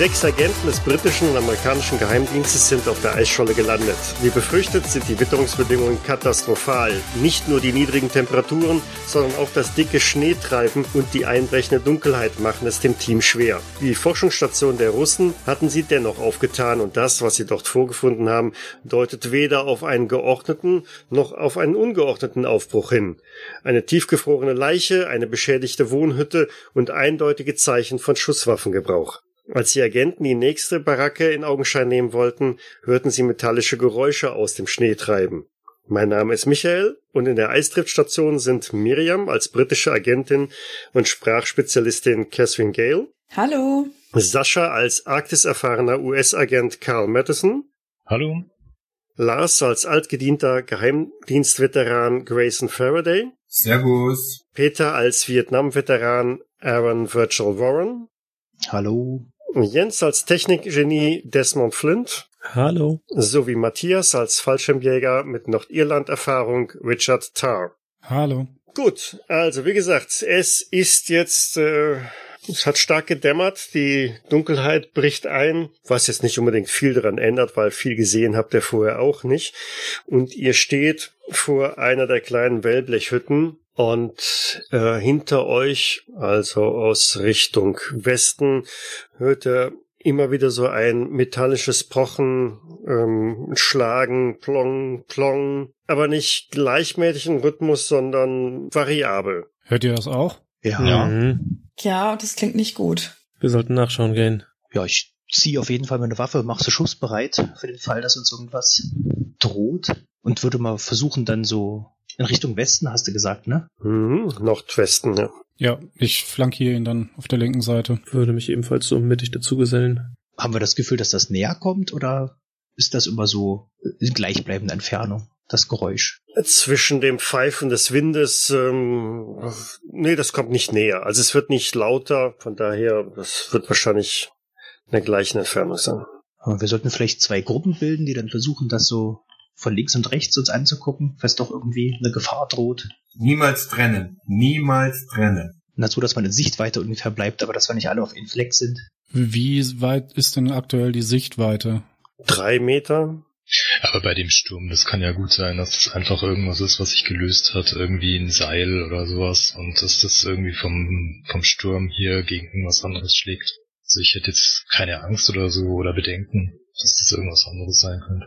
Sechs Agenten des britischen und amerikanischen Geheimdienstes sind auf der Eisscholle gelandet. Wie befürchtet sind die Witterungsbedingungen katastrophal. Nicht nur die niedrigen Temperaturen, sondern auch das dicke Schneetreiben und die einbrechende Dunkelheit machen es dem Team schwer. Die Forschungsstation der Russen hatten sie dennoch aufgetan und das, was sie dort vorgefunden haben, deutet weder auf einen geordneten noch auf einen ungeordneten Aufbruch hin. Eine tiefgefrorene Leiche, eine beschädigte Wohnhütte und eindeutige Zeichen von Schusswaffengebrauch. Als die Agenten die nächste Baracke in Augenschein nehmen wollten, hörten sie metallische Geräusche aus dem Schnee treiben. Mein Name ist Michael und in der Eisdriftstation sind Miriam als britische Agentin und Sprachspezialistin Catherine Gale. Hallo. Sascha als Arktis-erfahrener US-Agent Carl Madison. Hallo. Lars als altgedienter Geheimdienstveteran Grayson Faraday. Servus. Peter als Vietnam-Veteran Aaron Virgil Warren. Hallo. Jens als Technikgenie Desmond Flint. Hallo. Sowie Matthias als Fallschirmjäger mit Nordirland-Erfahrung Richard Tarr. Hallo. Gut, also wie gesagt, es ist jetzt, äh, es hat stark gedämmert, die Dunkelheit bricht ein, was jetzt nicht unbedingt viel daran ändert, weil viel gesehen habt ihr vorher auch nicht. Und ihr steht vor einer der kleinen Wellblechhütten und äh, hinter euch, also aus Richtung Westen, hört er immer wieder so ein metallisches Pochen, ähm, Schlagen, Plong, Plong, aber nicht gleichmäßig im Rhythmus, sondern variabel. Hört ihr das auch? Ja. Ja. Mhm. Ja, das klingt nicht gut. Wir sollten nachschauen gehen. Ja, ich ziehe auf jeden Fall meine Waffe, mache sie schussbereit für den Fall, dass uns irgendwas droht und würde mal versuchen, dann so in Richtung Westen, hast du gesagt, ne? Mhm, Nordwesten, ja. Ja, ich flankiere ihn dann auf der linken Seite. Würde mich ebenfalls so mittig dazugesellen. Haben wir das Gefühl, dass das näher kommt oder ist das immer so in gleichbleibender Entfernung, das Geräusch? Zwischen dem Pfeifen des Windes, ähm, nee, das kommt nicht näher. Also es wird nicht lauter, von daher, das wird wahrscheinlich in der gleichen Entfernung sein. Aber wir sollten vielleicht zwei Gruppen bilden, die dann versuchen, das so von links und rechts uns anzugucken, falls doch irgendwie eine Gefahr droht. Niemals trennen. Niemals trennen. Dazu, dass man in Sichtweite ungefähr bleibt, aber dass wir nicht alle auf Inflex sind. Wie weit ist denn aktuell die Sichtweite? Drei Meter? Aber bei dem Sturm, das kann ja gut sein, dass das einfach irgendwas ist, was sich gelöst hat, irgendwie ein Seil oder sowas und dass das irgendwie vom, vom Sturm hier gegen irgendwas anderes schlägt. Also ich hätte jetzt keine Angst oder so oder Bedenken, dass das irgendwas anderes sein könnte.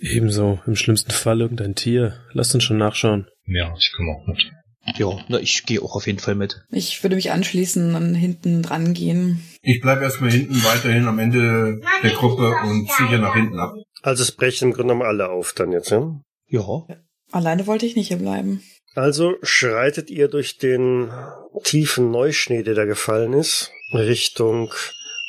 Ebenso. Im schlimmsten Fall irgendein Tier. Lasst uns schon nachschauen. Ja, ich komme auch mit. Ja, na, ich gehe auch auf jeden Fall mit. Ich würde mich anschließen und hinten dran gehen. Ich bleibe erstmal hinten weiterhin am Ende der Gruppe und ziehe nach hinten ab. Also es brechen im Grunde genommen alle auf dann jetzt, ja? Ja. Alleine wollte ich nicht hier bleiben. Also schreitet ihr durch den tiefen Neuschnee, der da gefallen ist, Richtung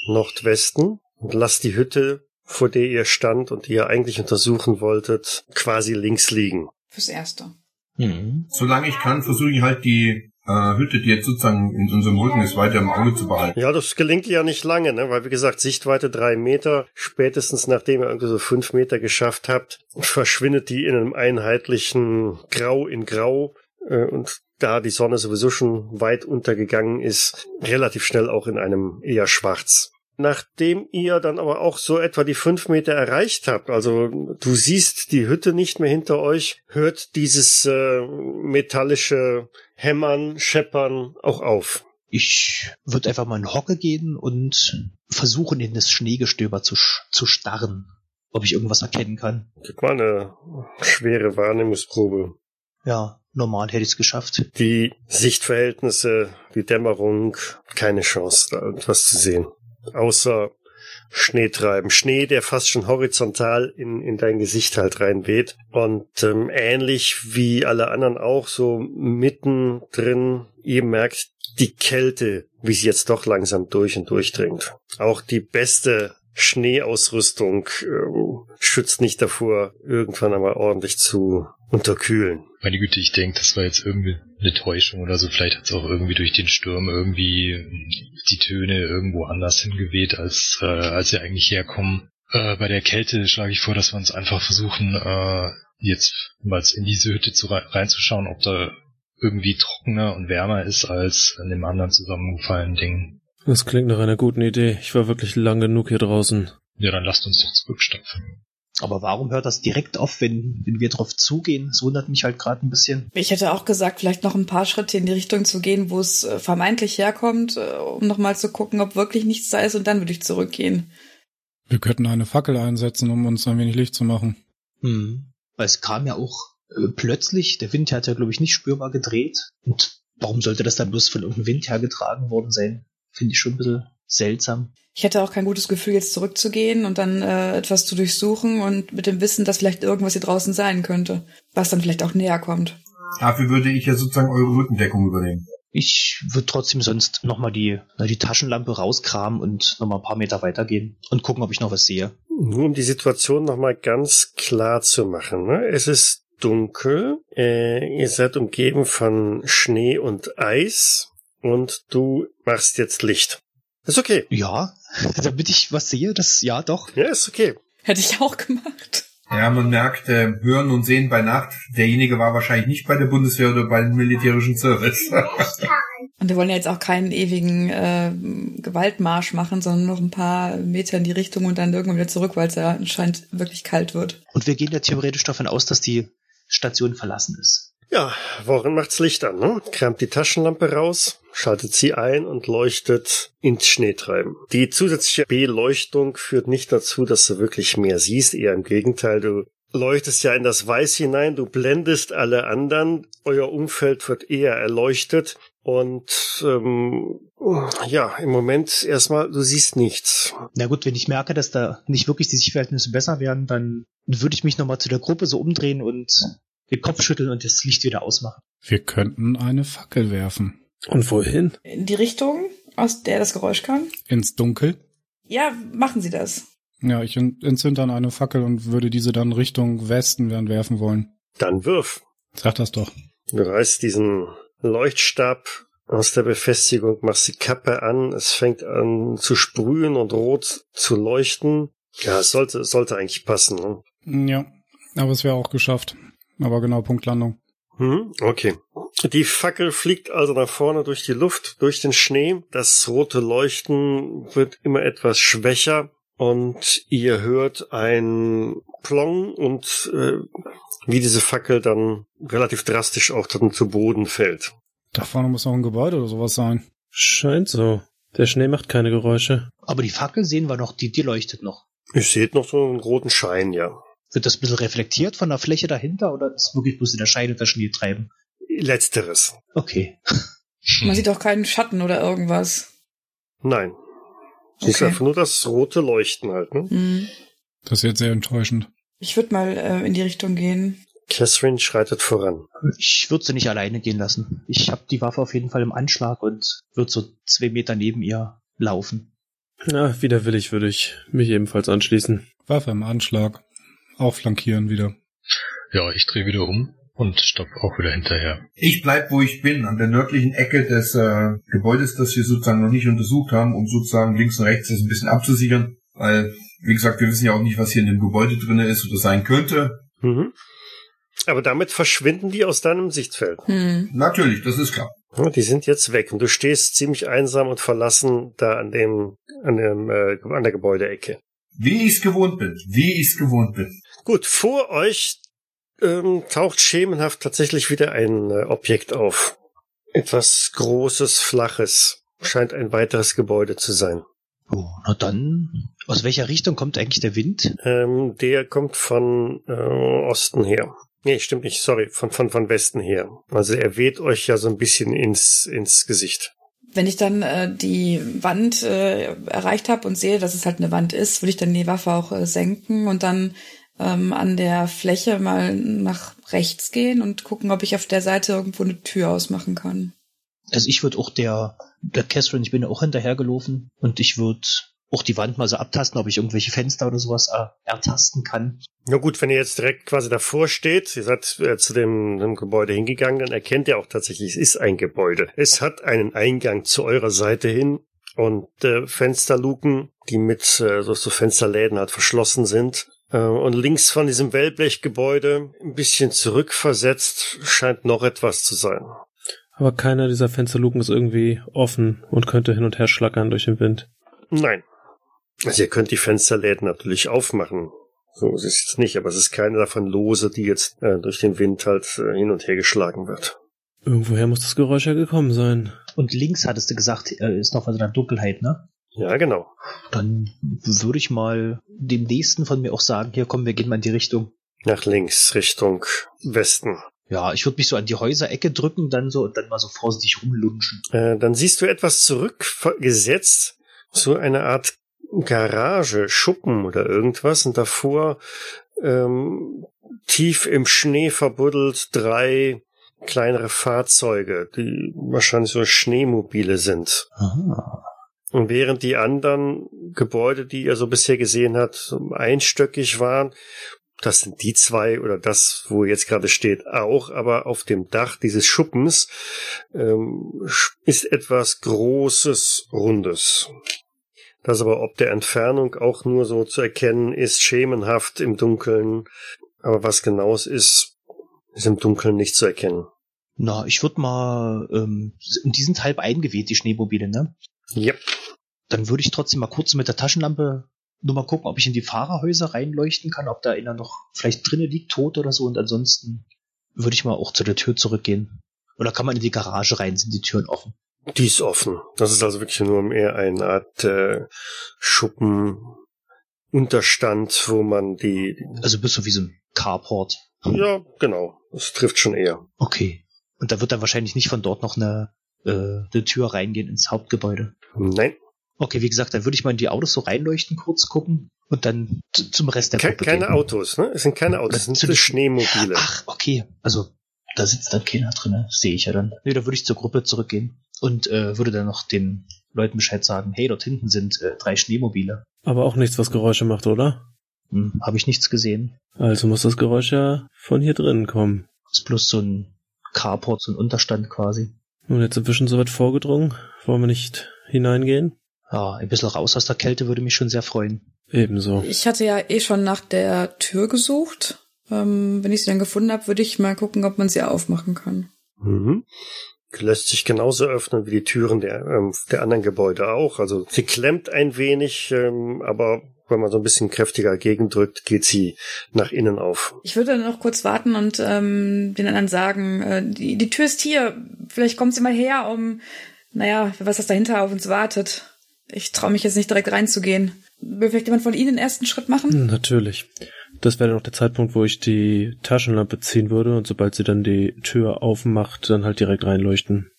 Nordwesten und lasst die Hütte, vor der ihr stand und die ihr eigentlich untersuchen wolltet, quasi links liegen. Fürs Erste. Mhm. Solange ich kann, versuche ich halt die äh, Hütte, die jetzt sozusagen in unserem Rücken ist, weiter im Auge zu behalten. Ja, das gelingt ja nicht lange, ne? weil wie gesagt, Sichtweite drei Meter, spätestens nachdem ihr irgendwie so fünf Meter geschafft habt, verschwindet die in einem einheitlichen Grau in Grau äh, und da die Sonne sowieso schon weit untergegangen ist, relativ schnell auch in einem eher schwarz. Nachdem ihr dann aber auch so etwa die fünf Meter erreicht habt, also du siehst die Hütte nicht mehr hinter euch, hört dieses äh, metallische Hämmern, Scheppern auch auf. Ich würde einfach mal in Hocke gehen und versuchen, in das Schneegestöber zu, zu starren, ob ich irgendwas erkennen kann. Gib mal eine schwere Wahrnehmungsprobe. Ja, normal hätte ich es geschafft. Die Sichtverhältnisse, die Dämmerung, keine Chance, da irgendwas zu sehen. Außer Schneetreiben. Schnee, der fast schon horizontal in, in dein Gesicht halt reinweht. Und ähm, ähnlich wie alle anderen auch, so mittendrin, ihr merkt die Kälte, wie sie jetzt doch langsam durch und durchdringt. Auch die beste Schneeausrüstung ähm, schützt nicht davor, irgendwann einmal ordentlich zu unterkühlen. Meine Güte, ich denke, das war jetzt irgendwie eine Täuschung oder so. Vielleicht hat es auch irgendwie durch den Sturm irgendwie die Töne irgendwo anders hingeweht, als, äh, als sie eigentlich herkommen. Äh, bei der Kälte schlage ich vor, dass wir uns einfach versuchen, äh, jetzt mal in diese Hütte zu rei- reinzuschauen, ob da irgendwie trockener und wärmer ist als in dem anderen zusammengefallenen Ding. Das klingt nach einer guten Idee. Ich war wirklich lang genug hier draußen. Ja, dann lasst uns doch zurückstapfen. Aber warum hört das direkt auf, wenn, wenn wir drauf zugehen? Das wundert mich halt gerade ein bisschen. Ich hätte auch gesagt, vielleicht noch ein paar Schritte in die Richtung zu gehen, wo es äh, vermeintlich herkommt, äh, um nochmal zu gucken, ob wirklich nichts da ist und dann würde ich zurückgehen. Wir könnten eine Fackel einsetzen, um uns ein wenig Licht zu machen. Hm. Weil es kam ja auch äh, plötzlich, der Wind hat ja, glaube ich, nicht spürbar gedreht. Und warum sollte das dann bloß von irgendeinem Wind hergetragen worden sein? Finde ich schon ein bisschen seltsam. Ich hätte auch kein gutes Gefühl, jetzt zurückzugehen und dann äh, etwas zu durchsuchen und mit dem Wissen, dass vielleicht irgendwas hier draußen sein könnte, was dann vielleicht auch näher kommt. Dafür würde ich ja sozusagen eure Rückendeckung übernehmen. Ich würde trotzdem sonst nochmal die, die Taschenlampe rauskramen und nochmal ein paar Meter weitergehen und gucken, ob ich noch was sehe. Nur um die Situation nochmal ganz klar zu machen. Ne? Es ist dunkel, äh, ihr seid umgeben von Schnee und Eis und du machst jetzt Licht. Ist okay. Ja, damit ich was sehe, das ja doch. Ja, ist okay. Hätte ich auch gemacht. Ja, man merkt, äh, hören und sehen bei Nacht. Derjenige war wahrscheinlich nicht bei der Bundeswehr oder beim militärischen Service. Und wir wollen ja jetzt auch keinen ewigen äh, Gewaltmarsch machen, sondern noch ein paar Meter in die Richtung und dann irgendwann wieder zurück, weil es ja anscheinend wirklich kalt wird. Und wir gehen ja theoretisch davon aus, dass die Station verlassen ist. Ja, Warren macht's Licht an, ne? Kramt die Taschenlampe raus, schaltet sie ein und leuchtet ins Schneetreiben. Die zusätzliche Beleuchtung führt nicht dazu, dass du wirklich mehr siehst, eher im Gegenteil, du leuchtest ja in das Weiß hinein, du blendest alle anderen, euer Umfeld wird eher erleuchtet und ähm, ja, im Moment erstmal, du siehst nichts. Na gut, wenn ich merke, dass da nicht wirklich die Sichtverhältnisse besser werden, dann würde ich mich nochmal zu der Gruppe so umdrehen und den Kopf schütteln und das Licht wieder ausmachen. Wir könnten eine Fackel werfen. Und wohin? In die Richtung, aus der das Geräusch kam? Ins Dunkel? Ja, machen Sie das. Ja, ich en- entzünde dann eine Fackel und würde diese dann Richtung Westen werden werfen wollen. Dann wirf. Sag das doch. Du reißt diesen Leuchtstab aus der Befestigung, machst die Kappe an, es fängt an zu sprühen und rot zu leuchten. Ja, es sollte, es sollte eigentlich passen. Ne? Ja, aber es wäre auch geschafft. Aber genau, Punktlandung. Hm, okay. Die Fackel fliegt also nach vorne durch die Luft, durch den Schnee. Das rote Leuchten wird immer etwas schwächer und ihr hört ein Plong und äh, wie diese Fackel dann relativ drastisch auch dann zu Boden fällt. Da vorne muss noch ein Gebäude oder sowas sein. Scheint so. Der Schnee macht keine Geräusche. Aber die Fackel sehen wir noch, die, die leuchtet noch. Ihr seht noch so einen roten Schein, ja. Wird das ein bisschen reflektiert von der Fläche dahinter oder ist wirklich bloß in der Scheide der Schnee treiben? Letzteres. Okay. Man sieht auch keinen Schatten oder irgendwas. Nein. Siehst Okay. einfach nur das rote Leuchten halt, ne? Hm. Das ist jetzt sehr enttäuschend. Ich würde mal äh, in die Richtung gehen. Catherine schreitet voran. Ich würde sie nicht alleine gehen lassen. Ich habe die Waffe auf jeden Fall im Anschlag und würde so zwei Meter neben ihr laufen. Ja, widerwillig würde ich mich ebenfalls anschließen. Waffe im Anschlag. Auch flankieren wieder. Ja, ich drehe wieder um und stopp auch wieder hinterher. Ich bleib, wo ich bin, an der nördlichen Ecke des äh, Gebäudes, das wir sozusagen noch nicht untersucht haben, um sozusagen links und rechts das ein bisschen abzusichern. Weil, wie gesagt, wir wissen ja auch nicht, was hier in dem Gebäude drinne ist oder sein könnte. Mhm. Aber damit verschwinden die aus deinem Sichtfeld. Hm. Natürlich, das ist klar. Ja, die sind jetzt weg und du stehst ziemlich einsam und verlassen da an dem, an dem, äh, an der Gebäudeecke. Wie ich's gewohnt bin. Wie ich's gewohnt bin. Gut, vor euch ähm, taucht schemenhaft tatsächlich wieder ein äh, Objekt auf. Etwas Großes, Flaches. Scheint ein weiteres Gebäude zu sein. Oh, na dann. Aus welcher Richtung kommt eigentlich der Wind? Ähm, der kommt von äh, Osten her. Nee, stimmt nicht, sorry, von, von, von Westen her. Also er weht euch ja so ein bisschen ins, ins Gesicht. Wenn ich dann äh, die Wand äh, erreicht habe und sehe, dass es halt eine Wand ist, würde ich dann die Waffe auch äh, senken und dann ähm, an der Fläche mal nach rechts gehen und gucken, ob ich auf der Seite irgendwo eine Tür ausmachen kann. Also ich würde auch der, der Catherine, ich bin ja auch hinterhergelaufen und ich würde auch die Wand mal so abtasten, ob ich irgendwelche Fenster oder sowas äh, ertasten kann. Na gut, wenn ihr jetzt direkt quasi davor steht, ihr seid äh, zu dem, dem Gebäude hingegangen, dann erkennt ihr auch tatsächlich, es ist ein Gebäude. Es hat einen Eingang zu eurer Seite hin und äh, Fensterluken, die mit äh, so, so Fensterläden halt verschlossen sind. Äh, und links von diesem Wellblechgebäude, ein bisschen zurückversetzt, scheint noch etwas zu sein. Aber keiner dieser Fensterluken ist irgendwie offen und könnte hin und her schlackern durch den Wind. Nein. Also ihr könnt die Fensterläden natürlich aufmachen. So ist es jetzt nicht, aber es ist keine davon lose, die jetzt äh, durch den Wind halt äh, hin und her geschlagen wird. Irgendwoher muss das Geräusch ja gekommen sein. Und links hattest du gesagt, äh, ist noch was in der Dunkelheit, ne? Ja, genau. Dann würde ich mal dem nächsten von mir auch sagen, hier kommen, wir gehen mal in die Richtung. Nach links, Richtung Westen. Ja, ich würde mich so an die Häuserecke drücken, dann so und dann mal so vorsichtig rumlunschen. Äh, dann siehst du etwas zurückgesetzt, so eine Art Garage, Schuppen oder irgendwas und davor ähm, tief im Schnee verbuddelt drei kleinere Fahrzeuge, die wahrscheinlich so Schneemobile sind. Aha. Und während die anderen Gebäude, die ihr so bisher gesehen habt, so einstöckig waren, das sind die zwei oder das, wo jetzt gerade steht, auch, aber auf dem Dach dieses Schuppens ähm, ist etwas Großes, Rundes. Das aber ob der Entfernung auch nur so zu erkennen ist, schemenhaft im Dunkeln. Aber was genau es ist, ist im Dunkeln nicht zu erkennen. Na, ich würde mal, ähm, und die sind halb eingeweht, die Schneemobile, ne? Yep. Dann würde ich trotzdem mal kurz mit der Taschenlampe nur mal gucken, ob ich in die Fahrerhäuser reinleuchten kann, ob da einer noch vielleicht drinnen liegt, tot oder so. Und ansonsten würde ich mal auch zu der Tür zurückgehen. Oder kann man in die Garage rein, sind die Türen offen? Die ist offen. Das ist also wirklich nur mehr eine Art äh, Schuppen, Unterstand, wo man die. Also bist du wie so ein Carport. Ja, genau. Das trifft schon eher. Okay. Und da wird dann wahrscheinlich nicht von dort noch eine, äh, eine Tür reingehen ins Hauptgebäude. Nein. Okay, wie gesagt, dann würde ich mal in die Autos so reinleuchten, kurz gucken und dann zum Rest der Ke Gruppe keine gehen. Autos, ne? Es sind keine Autos, es sind Zu so Schneemobile. Ach, okay. Also, da sitzt dann keiner drin, ne? sehe ich ja dann. Nee, da würde ich zur Gruppe zurückgehen und äh, würde dann noch den Leuten Bescheid sagen, hey, dort hinten sind äh, drei Schneemobile. Aber auch nichts, was Geräusche macht, oder? Hm, Habe ich nichts gesehen. Also muss das Geräusch ja von hier drinnen kommen. Ist bloß so ein Carport, so ein Unterstand quasi. Und jetzt sind wir schon so weit vorgedrungen. Wollen wir nicht hineingehen? Ja, ein bisschen raus aus der Kälte würde mich schon sehr freuen. Ebenso. Ich hatte ja eh schon nach der Tür gesucht. Ähm, wenn ich sie dann gefunden habe, würde ich mal gucken, ob man sie aufmachen kann. Mhm. Lässt sich genauso öffnen wie die Türen der, ähm, der anderen Gebäude auch. Also sie klemmt ein wenig, ähm, aber wenn man so ein bisschen kräftiger gegendrückt, geht sie nach innen auf. Ich würde dann noch kurz warten und ähm, den anderen sagen, äh, die, die Tür ist hier. Vielleicht kommt sie mal her, um, naja, wer weiß, was dahinter auf uns wartet. Ich traue mich jetzt nicht direkt reinzugehen. Will vielleicht jemand von Ihnen den ersten Schritt machen? Natürlich. Das wäre dann auch der Zeitpunkt, wo ich die Taschenlampe ziehen würde und sobald sie dann die Tür aufmacht, dann halt direkt reinleuchten.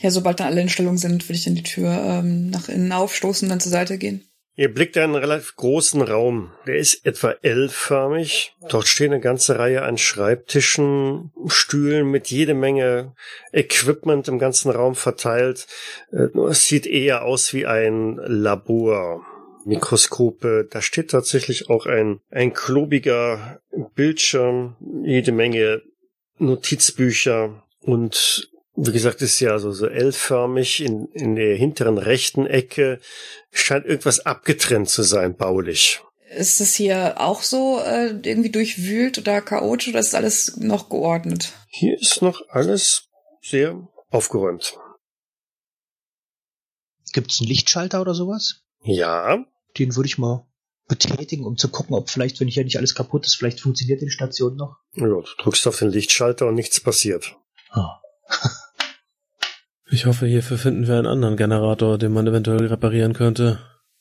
Ja, sobald dann alle in Stellung sind, würde ich dann die Tür ähm, nach innen aufstoßen und dann zur Seite gehen. Ihr blickt einen relativ großen Raum. Der ist etwa L-förmig. Dort stehen eine ganze Reihe an Schreibtischen, Stühlen mit jede Menge Equipment im ganzen Raum verteilt. Äh, Es sieht eher aus wie ein Labor. Mikroskope. Da steht tatsächlich auch ein, ein klobiger Bildschirm, jede Menge Notizbücher und wie gesagt, ist ja so, so L-förmig in, in der hinteren rechten Ecke scheint irgendwas abgetrennt zu sein, baulich. Ist das hier auch so äh, irgendwie durchwühlt oder chaotisch oder ist alles noch geordnet? Hier ist noch alles sehr aufgeräumt. Gibt es einen Lichtschalter oder sowas? Ja, Den würde ich mal betätigen, um zu gucken, ob vielleicht, wenn hier nicht alles kaputt ist, vielleicht funktioniert die Station noch. ja du drückst auf den Lichtschalter und nichts passiert. Ah. Ich hoffe, hierfür finden wir einen anderen Generator, den man eventuell reparieren könnte.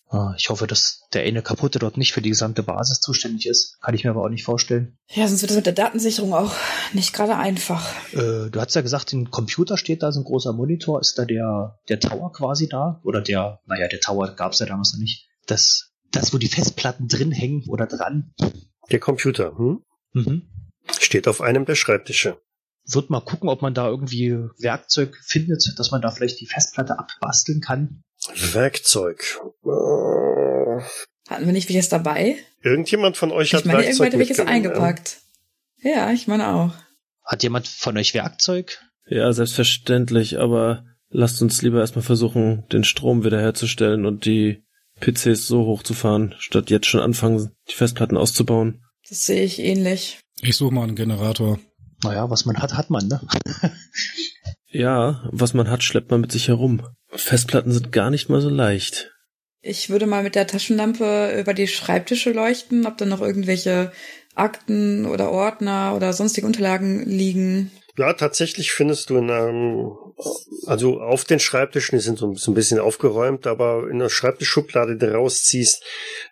Ah, ich hoffe, dass der eine kaputte dort nicht für die gesamte Basis zuständig ist. Kann ich mir aber auch nicht vorstellen. Ja, sonst wird das mit der Datensicherung auch nicht gerade einfach. Äh, du hast ja gesagt, im Computer steht da so ein großer Monitor. Ist da der, der Tower quasi da? Oder der, naja, der Tower gab es ja damals noch nicht. Das, das, wo die Festplatten drin hängen oder dran. Der Computer hm? Mhm. steht auf einem der Schreibtische. Wird mal gucken, ob man da irgendwie Werkzeug findet, dass man da vielleicht die Festplatte abbasteln kann. Werkzeug. Hatten wir nicht welches dabei? irgendjemand von euch Ich hat meine, Werkzeug hätte welches mitgenommen, eingepackt. Ja, ich meine auch. Hat jemand von euch Werkzeug? Ja, selbstverständlich, aber lasst uns lieber erstmal versuchen, den Strom wiederherzustellen und die PCs so hochzufahren, statt jetzt schon anfangen, die Festplatten auszubauen. Das sehe ich ähnlich. Ich suche mal einen Generator. Naja, was man hat, hat man, ne? Ja, was man hat, schleppt man mit sich herum. Festplatten sind gar nicht mal so leicht. Ich würde mal mit der Taschenlampe über die Schreibtische leuchten, ob da noch irgendwelche Akten oder Ordner oder sonstige Unterlagen liegen. Ja, tatsächlich findest du in einem, also auf den Schreibtischen, die sind so ein bisschen aufgeräumt, aber in der Schreibtischschublade, die du rausziehst,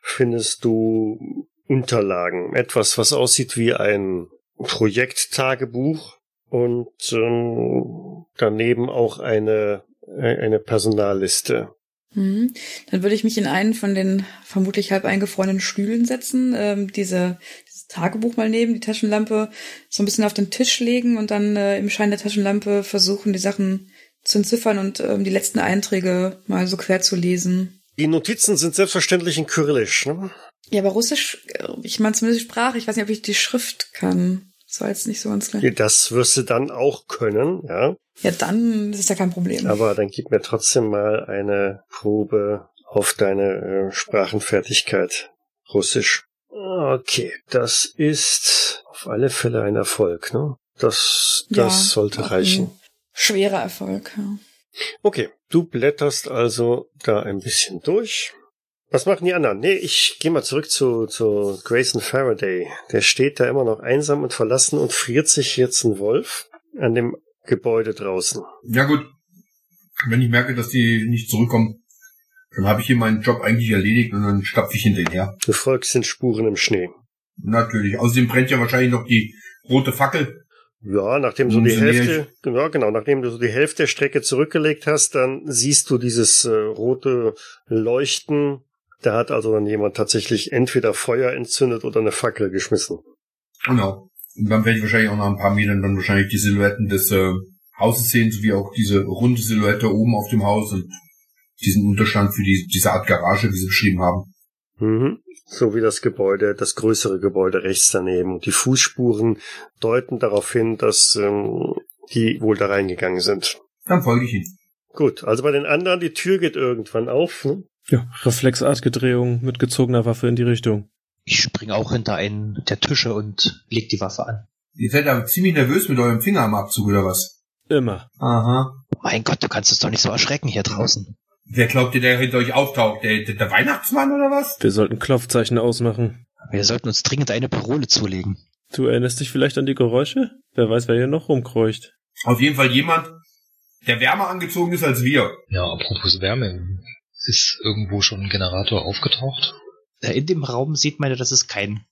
findest du Unterlagen. Etwas, was aussieht wie ein Projekttagebuch und ähm, daneben auch eine, eine Personalliste. Mhm. Dann würde ich mich in einen von den vermutlich halb eingefrorenen Stühlen setzen, ähm, diese, dieses Tagebuch mal nehmen, die Taschenlampe so ein bisschen auf den Tisch legen und dann äh, im Schein der Taschenlampe versuchen, die Sachen zu entziffern und ähm, die letzten Einträge mal so quer zu lesen. Die Notizen sind selbstverständlich in Kyrillisch, ne? Ja, aber Russisch, ich meine zumindest Sprache, ich weiß nicht, ob ich die Schrift kann. Das war jetzt nicht so ganz klar. Das wirst du dann auch können, ja. Ja, dann ist es ja kein Problem. Aber dann gib mir trotzdem mal eine Probe auf deine äh, Sprachenfertigkeit. Russisch. Okay, das ist auf alle Fälle ein Erfolg, ne? Das, das Ja, sollte reichen. Schwerer Erfolg. Ja. Okay, du blätterst also da ein bisschen durch. Was machen die anderen? Nee, ich gehe mal zurück zu, zu Grayson Faraday. Der steht da immer noch einsam und verlassen und friert sich jetzt ein Wolf an dem Gebäude draußen. Ja gut, wenn ich merke, dass die nicht zurückkommen, dann habe ich hier meinen Job eigentlich erledigt und dann stapfe ich hinterher. Du folgst den Spuren im Schnee. Natürlich. Außerdem brennt ja wahrscheinlich noch die rote Fackel. Ja, nachdem du die Hälfte, genau, genau, nachdem du so die Hälfte der Strecke zurückgelegt hast, dann siehst du dieses äh, rote Leuchten. Da hat also dann jemand tatsächlich entweder Feuer entzündet oder eine Fackel geschmissen. Genau. Und dann werde ich wahrscheinlich auch nach ein paar Metern dann wahrscheinlich die Silhouetten des äh, Hauses sehen, sowie auch diese runde Silhouette oben auf dem Haus und diesen Unterstand für die, diese Art Garage, wie sie beschrieben haben. Mhm. So wie das Gebäude, das größere Gebäude rechts daneben. Die Fußspuren deuten darauf hin, dass ähm, die wohl da reingegangen sind. Dann folge ich ihnen. Gut, also bei den anderen, die Tür geht irgendwann auf. Ne? Ja, reflexartige Drehung mit gezogener Waffe in die Richtung. Ich spring auch hinter einen der Tische und leg die Waffe an. Ihr seid aber ziemlich nervös mit eurem Finger am Abzug, oder was? Immer. Aha. Mein Gott, du kannst es doch nicht so erschrecken hier draußen. Wer glaubt ihr, der hinter euch auftaucht? Der, der, der Weihnachtsmann oder was? Wir sollten Klopfzeichen ausmachen. Wir sollten uns dringend eine Parole zulegen. Du erinnerst dich vielleicht an die Geräusche? Wer weiß, wer hier noch rumkreucht. Auf jeden Fall jemand, der wärmer angezogen ist als wir. Ja, apropos Wärme. Ist irgendwo schon ein Generator aufgetaucht? In dem Raum sieht man ja, dass es keinen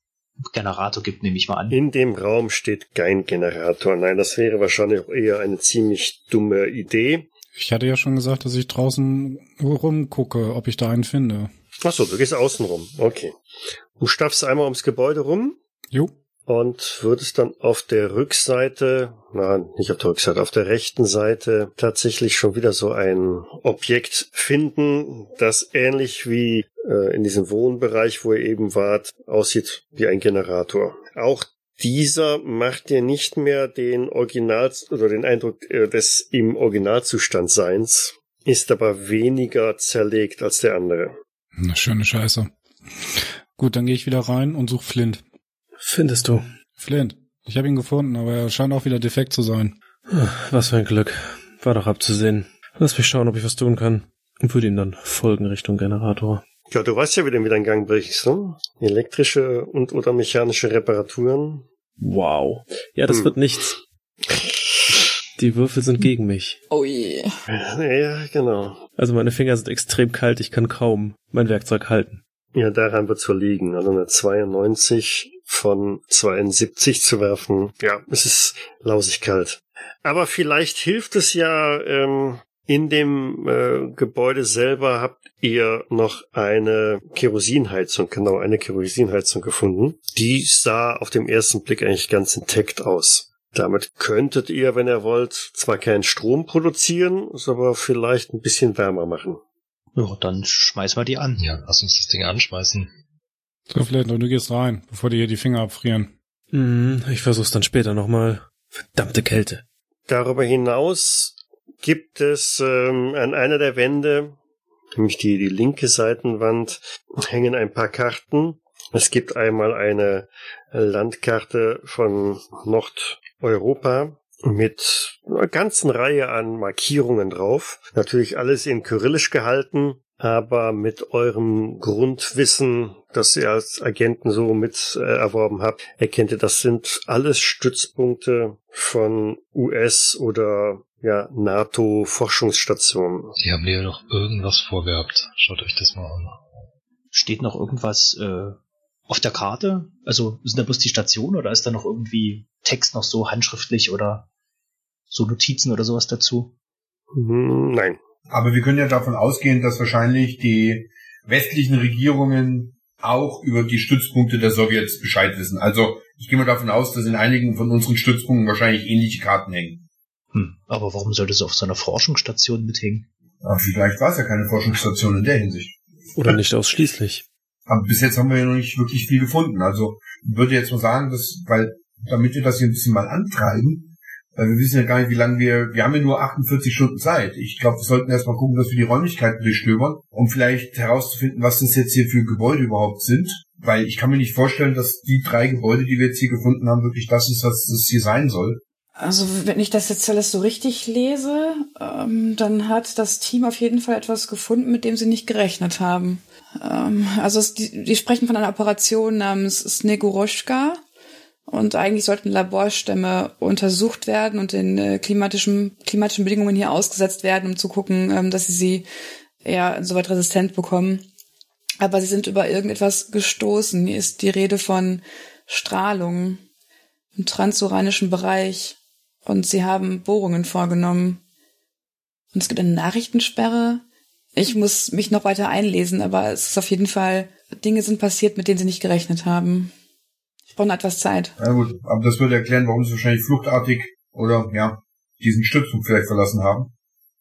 Generator gibt, nehme ich mal an. In dem Raum steht kein Generator. Nein, das wäre wahrscheinlich auch eher eine ziemlich dumme Idee. Ich hatte ja schon gesagt, dass ich draußen rumgucke, ob ich da einen finde. Ach so, du gehst außen rum. Okay. Du staffst einmal ums Gebäude rum Jo. Und würdest dann auf der Rückseite, nein, nicht auf der Rückseite, auf der rechten Seite tatsächlich schon wieder so ein Objekt finden, das ähnlich wie äh, in diesem Wohnbereich, wo ihr eben wart, aussieht wie ein Generator. Auch dieser macht dir nicht mehr den Original oder den Eindruck äh, des im Originalzustand Seins, ist aber weniger zerlegt als der andere. Na, schöne Scheiße. Gut, dann gehe ich wieder rein und suche Flint. Findest du? Flint. Ich habe ihn gefunden, aber er scheint auch wieder defekt zu sein. Was für ein Glück. War doch abzusehen. Lass mich schauen, ob ich was tun kann. Und würde ihm dann folgen Richtung Generator. Ja, du weißt ja, wie du wieder in Gang brichst, ne? Elektrische und oder mechanische Reparaturen. Wow. Ja, das Hm. wird nichts. Die Würfel sind gegen mich. Oh je. Ja, genau. Also meine Finger sind extrem kalt, ich kann kaum mein Werkzeug halten. Ja, daran wird's wohl liegen. Also eine 92 von 72 zu werfen. Ja, es ist lausig kalt. Aber vielleicht hilft es ja, ähm, in dem äh, Gebäude selber habt ihr noch eine Kerosinheizung, genau, eine Kerosinheizung gefunden. Die sah auf dem ersten Blick eigentlich ganz intakt aus. Damit könntet ihr, wenn ihr wollt, zwar keinen Strom produzieren, es aber vielleicht ein bisschen wärmer machen. Ja, dann schmeißen wir die an. Ja, lass uns das Ding anschmeißen. So, Flint, und du gehst rein, bevor dir hier die Finger abfrieren. Hm, ich versuch's dann später nochmal. Verdammte Kälte. Darüber hinaus gibt es ähm, an einer der Wände, nämlich die, die linke Seitenwand, hängen ein paar Karten. Es gibt einmal eine Landkarte von Nordeuropa, mit einer ganzen Reihe an Markierungen drauf. Natürlich alles in Kyrillisch gehalten, aber mit eurem Grundwissen, das ihr als Agenten so mit äh, erworben habt, erkennt ihr, das sind alles Stützpunkte von US oder ja, NATO-Forschungsstationen. Die haben mir noch irgendwas vorgehabt. Schaut euch das mal an. Steht noch irgendwas äh, auf der Karte? Also sind da bloß die Stationen oder ist da noch irgendwie Text noch so handschriftlich oder so Notizen oder sowas dazu? Hm, Nein. Aber wir können ja davon ausgehen, dass wahrscheinlich die westlichen Regierungen auch über die Stützpunkte der Sowjets Bescheid wissen. Also ich gehe mal davon aus, dass in einigen von unseren Stützpunkten wahrscheinlich ähnliche Karten hängen. Hm, aber warum sollte es auf so einer Forschungsstation mithängen? Aber vielleicht war es ja keine Forschungsstation in der Hinsicht. Oder nicht ausschließlich. Aber bis jetzt haben wir ja noch nicht wirklich viel gefunden. Also ich würde jetzt mal sagen, dass, weil, damit wir das hier ein bisschen mal antreiben, weil wir wissen ja gar nicht, wie lange wir, wir haben ja nur 48 Stunden Zeit. Ich glaube, wir sollten erstmal gucken, dass wir die Räumlichkeiten durchstöbern, um vielleicht herauszufinden, was das jetzt hier für Gebäude überhaupt sind. Weil ich kann mir nicht vorstellen, dass die drei Gebäude, die wir jetzt hier gefunden haben, wirklich das ist, was das hier sein soll. Also wenn ich das jetzt alles so richtig lese, ähm, dann hat das Team auf jeden Fall etwas gefunden, mit dem sie nicht gerechnet haben. Ähm, also es, die, die sprechen von einer Operation namens Snegoroschka und eigentlich sollten Laborstämme untersucht werden und den äh, klimatischen, klimatischen Bedingungen hier ausgesetzt werden, um zu gucken, ähm, dass sie sie ja soweit resistent bekommen. Aber sie sind über irgendetwas gestoßen. Hier ist die Rede von Strahlung im transuranischen Bereich und sie haben Bohrungen vorgenommen. Und es gibt eine Nachrichtensperre. Ich muss mich noch weiter einlesen, aber es ist auf jeden Fall, Dinge sind passiert, mit denen sie nicht gerechnet haben. Noch etwas Zeit. Ja gut, aber das würde erklären, warum sie wahrscheinlich fluchtartig oder ja, diesen Stützpunkt vielleicht verlassen haben.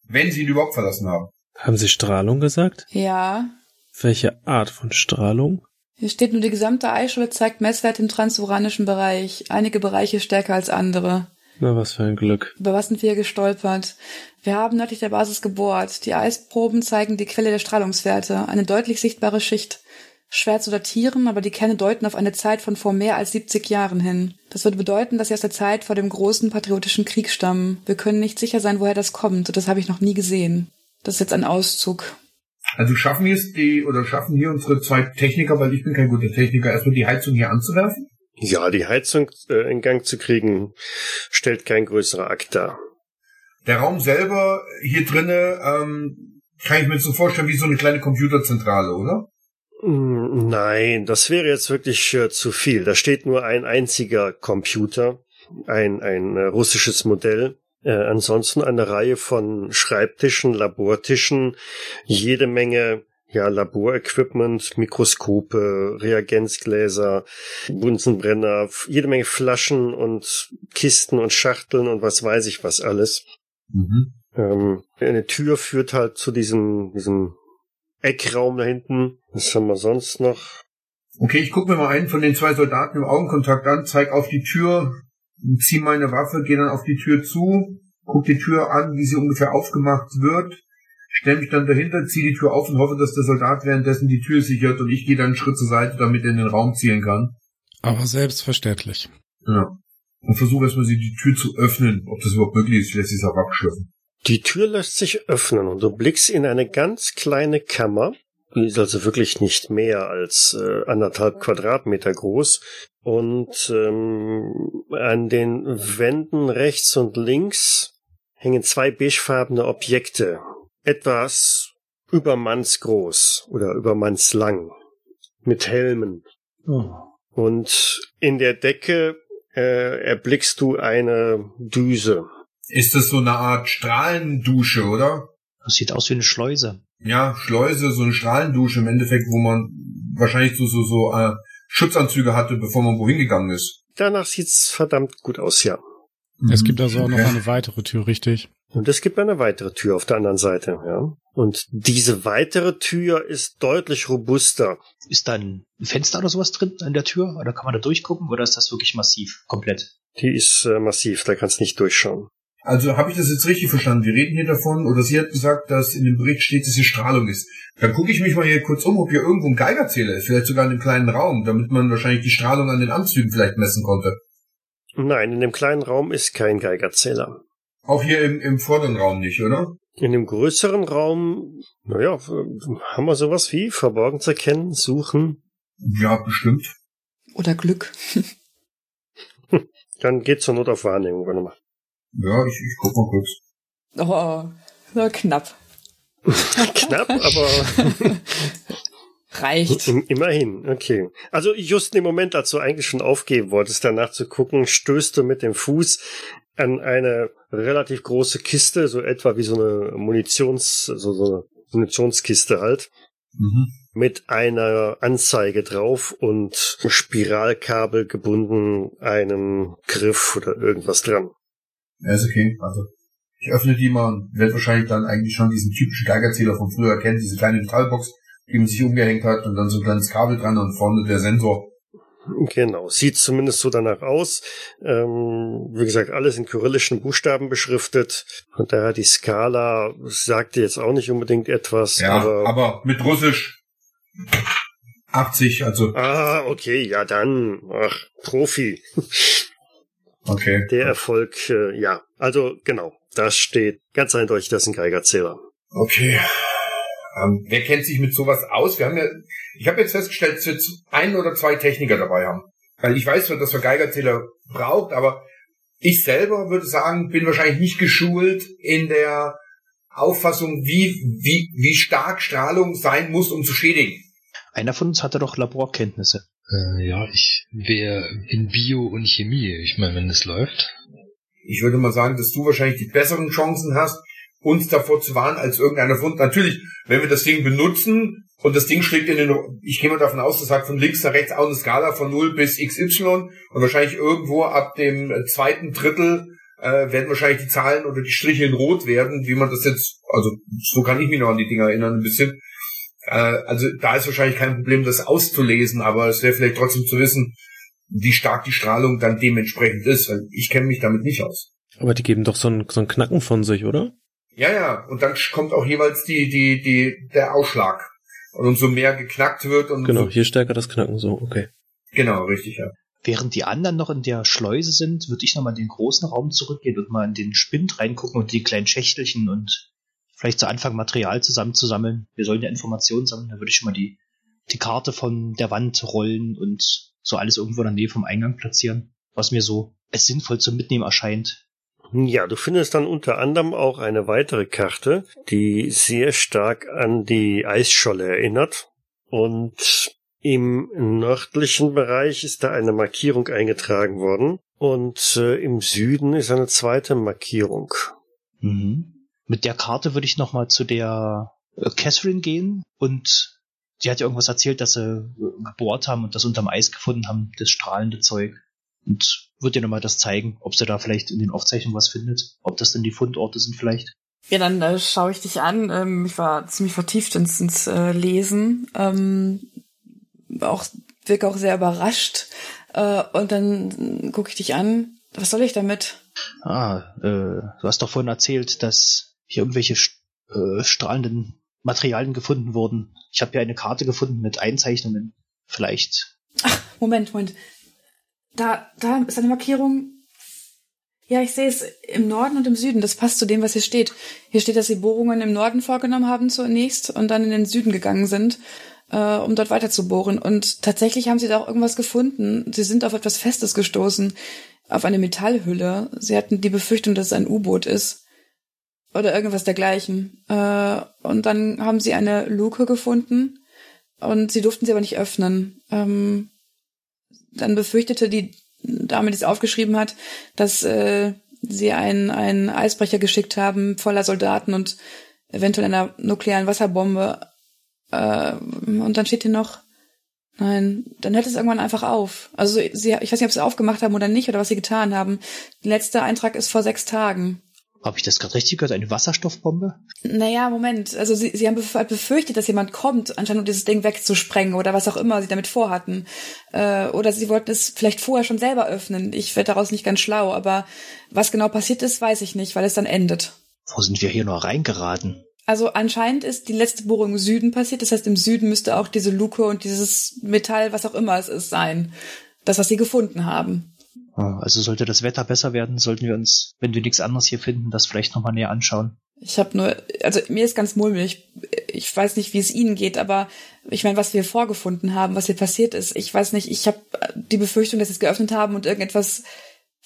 Wenn sie ihn überhaupt verlassen haben. Haben Sie Strahlung gesagt? Ja, Welche Art von Strahlung? hier steht nur, die gesamte Eisscholle zeigt Messwerte im transuranischen Bereich. Einige Bereiche stärker als andere. Na, was für ein Glück. Über was sind wir gestolpert? Wir haben nördlich der Basis gebohrt. Die Eisproben zeigen die Quelle der Strahlungswerte. Eine deutlich sichtbare Schicht. Schwer zu datieren, aber die Kerne deuten auf eine Zeit von vor mehr als 70 Jahren hin. Das würde bedeuten, dass sie aus der Zeit vor dem großen patriotischen Krieg stammen. Wir können nicht sicher sein, woher das kommt. und Das habe ich noch nie gesehen. Das ist jetzt ein Auszug. Also schaffen wir es die, oder schaffen hier unsere zwei Techniker, weil ich bin kein guter Techniker, erstmal die Heizung hier anzuwerfen? Ja, die Heizung äh, in Gang zu kriegen, stellt kein größerer Akt dar. Der Raum selber hier drinne, ähm, kann ich mir so vorstellen wie so eine kleine Computerzentrale, oder? Mm, Nein, das wäre jetzt wirklich äh, zu viel. Da steht nur ein einziger Computer, ein, ein äh, russisches Modell. Äh, ansonsten eine Reihe von Schreibtischen, Labortischen, jede Menge ja, Laborequipment, Mikroskope, Reagenzgläser, Bunsenbrenner, jede Menge Flaschen und Kisten und Schachteln und was weiß ich was alles. Mhm. Ähm, eine Tür führt halt zu diesem, diesem Eckraum da hinten. Was haben wir sonst noch? Okay, ich gucke mir mal einen von den zwei Soldaten im Augenkontakt an, zeig auf die Tür, zieh meine Waffe, gehe dann auf die Tür zu, guck die Tür an, wie sie ungefähr aufgemacht wird, stell mich dann dahinter, zieh die Tür auf und hoffe, dass der Soldat währenddessen die Tür sichert und ich gehe dann einen Schritt zur Seite, damit er in den Raum zielen kann. Aber selbstverständlich. Ja. Und versuche erstmal sie die Tür zu öffnen, ob das überhaupt möglich ist, vielleicht ist es auch abgeschlossen. Die Tür lässt sich öffnen und du blickst in eine ganz kleine Kammer. Die ist also wirklich nicht mehr als äh, anderthalb Quadratmeter groß. Und ähm, an den Wänden rechts und links hängen zwei beigefarbene Objekte. Etwas übermannsgroß oder übermannslang. Mit Helmen. Oh. Und in der Decke äh, erblickst du eine Düse. Ist das so eine Art Strahlendusche, oder? Das sieht aus wie eine Schleuse. Ja, Schleuse, so eine Strahlendusche im Endeffekt, wo man wahrscheinlich so, so, so äh, Schutzanzüge hatte, bevor man wohin gegangen ist. Danach sieht's verdammt gut aus, ja. Es gibt also auch noch eine weitere Tür, richtig? Und es gibt eine weitere Tür auf der anderen Seite, ja. Und diese weitere Tür ist deutlich robuster. Ist da ein Fenster oder sowas drin an der Tür? Oder kann man da durchgucken? Oder ist das wirklich massiv? Komplett? Die ist äh, massiv, da kannst nicht durchschauen. Also habe ich das jetzt richtig verstanden? Wir reden hier davon, oder sie hat gesagt, dass in dem Bericht steht, dass hier Strahlung ist. Dann gucke ich mich mal hier kurz um, ob hier irgendwo ein Geigerzähler ist, vielleicht sogar in einem kleinen Raum, damit man wahrscheinlich die Strahlung an den Anzügen vielleicht messen konnte. Nein, in dem kleinen Raum ist kein Geigerzähler. Auch hier im, im vorderen Raum nicht, oder? In dem größeren Raum, naja, haben wir sowas wie verborgen zu erkennen, suchen. Ja, bestimmt. Oder Glück. Dann geht's zur Not auf Wahrnehmung. Warte mal. Ja, ich, ich guck mal kurz. Oh, na, knapp. Knapp, aber Reicht. im- immerhin. Okay. Also just im Moment, als du eigentlich schon aufgeben wolltest, danach zu gucken, stößt du mit dem Fuß an eine relativ große Kiste, so etwa wie so eine Munitions, so, so eine Munitionskiste halt. Mhm. mit einer Anzeige drauf und Spiralkabel gebunden, einem Griff oder irgendwas dran. Ja, ist okay. Also, ich öffne die mal und werde wahrscheinlich dann eigentlich schon diesen typischen Geigerzähler von früher kennen, diese kleine Metallbox, die man sich umgehängt hat und dann so ein kleines Kabel dran und vorne der Sensor. Genau, sieht zumindest so danach aus. Ähm, wie gesagt, alles in kyrillischen Buchstaben beschriftet. Von daher die Skala sagte jetzt auch nicht unbedingt etwas. Ja, aber, aber mit Russisch 80, also ah, okay, ja dann, ach, Profi. Okay. Der Erfolg, äh, ja, also genau, das steht ganz eindeutig, das ist ein Geigerzähler. Okay. Ähm, wer kennt sich mit sowas aus? Wir haben ja, ich habe jetzt festgestellt, dass wir ein oder zwei Techniker dabei haben. Weil ich weiß zwar, dass wir Geigerzähler braucht, aber ich selber würde sagen, bin wahrscheinlich nicht geschult in der Auffassung, wie, wie, wie stark Strahlung sein muss, um zu schädigen. Einer von uns hatte doch Laborkenntnisse. Äh, ja, ich wäre in Bio und Chemie. Ich meine, wenn es läuft. Ich würde mal sagen, dass du wahrscheinlich die besseren Chancen hast, uns davor zu warnen, als irgendeiner von. Natürlich, wenn wir das Ding benutzen und das Ding schlägt in den, ich gehe mal davon aus, das hat von links nach rechts auch eine Skala von 0 bis XY und wahrscheinlich irgendwo ab dem äh, zweiten Drittel äh, werden wahrscheinlich die Zahlen oder die Striche in Rot werden, wie man das jetzt, also so kann ich mich noch an die Dinger erinnern ein bisschen. Äh, also da ist wahrscheinlich kein Problem, das auszulesen, aber es wäre vielleicht trotzdem zu wissen, wie stark die Strahlung dann dementsprechend ist, weil ich kenne mich damit nicht aus. Aber die geben doch so ein, so ein Knacken von sich, oder? Ja, ja, und dann kommt auch jeweils die, die, die, der Ausschlag. Und umso mehr geknackt wird und Genau, so, hier stärker das Knacken, so, okay. genau, richtig, ja. Während die anderen noch in der Schleuse sind, würde ich nochmal in den großen Raum zurückgehen und mal in den Spind reingucken und die kleinen Schächtelchen und vielleicht zu Anfang Material zusammenzusammeln. Wir sollen ja Informationen sammeln, da würde ich schon mal die, die Karte von der Wand rollen und so alles irgendwo in der Nähe vom Eingang platzieren, was mir so als sinnvoll zum Mitnehmen erscheint. Ja, du findest dann unter anderem auch eine weitere Karte, die sehr stark an die Eisscholle erinnert. Und im nördlichen Bereich ist da eine Markierung eingetragen worden. Und äh, im Süden ist eine zweite Markierung. Mhm. Mit der Karte würde ich nochmal zu der äh, Catherine gehen und die hat ja irgendwas erzählt, dass sie gebohrt haben und das unterm Eis gefunden haben, das strahlende Zeug. Und würde ihr nochmal das zeigen, ob sie da vielleicht in den Aufzeichnungen was findet, ob das denn die Fundorte sind vielleicht. Ja, dann äh, schaue ich dich an. Ähm, ich war ziemlich vertieft ins, ins äh, Lesen. Ähm, auch wirke auch sehr überrascht. Äh, und dann gucke ich dich an. Was soll ich damit? Ah, äh, du hast doch vorhin erzählt, dass hier irgendwelche äh, strahlenden Materialien gefunden wurden. Ich habe hier eine Karte gefunden mit Einzeichnungen. Vielleicht. Moment, Moment. Da, da ist eine Markierung. Ja, ich sehe es im Norden und im Süden. Das passt zu dem, was hier steht. Hier steht, dass sie Bohrungen im Norden vorgenommen haben zunächst und dann in den Süden gegangen sind, äh, um dort weiter zu bohren. Und tatsächlich haben sie da auch irgendwas gefunden. Sie sind auf etwas Festes gestoßen, auf eine Metallhülle. Sie hatten die Befürchtung, dass es ein U-Boot ist oder irgendwas dergleichen. Äh, und dann haben sie eine Luke gefunden und sie durften sie aber nicht öffnen. Ähm, dann befürchtete die Dame, die es aufgeschrieben hat, dass äh, sie einen, einen Eisbrecher geschickt haben voller Soldaten und eventuell einer nuklearen Wasserbombe. Äh, und dann steht hier noch, nein, dann hört es irgendwann einfach auf. Also sie, ich weiß nicht, ob sie aufgemacht haben oder nicht oder was sie getan haben. Der letzte Eintrag ist vor sechs Tagen. Habe ich das gerade richtig gehört? Eine Wasserstoffbombe? Naja, Moment. Also sie, sie haben bef- befürchtet, dass jemand kommt, anscheinend um dieses Ding wegzusprengen oder was auch immer sie damit vorhatten. Äh, oder sie wollten es vielleicht vorher schon selber öffnen. Ich werde daraus nicht ganz schlau, aber was genau passiert ist, weiß ich nicht, weil es dann endet. Wo sind wir hier nur reingeraten? Also anscheinend ist die letzte Bohrung im Süden passiert. Das heißt, im Süden müsste auch diese Luke und dieses Metall, was auch immer es ist, sein. Das, was sie gefunden haben. Also sollte das Wetter besser werden, sollten wir uns, wenn wir nichts anderes hier finden, das vielleicht nochmal näher anschauen. Ich habe nur, also mir ist ganz mulmig. Ich weiß nicht, wie es Ihnen geht, aber ich meine, was wir vorgefunden haben, was hier passiert ist, ich weiß nicht, ich habe die Befürchtung, dass sie es geöffnet haben und irgendetwas,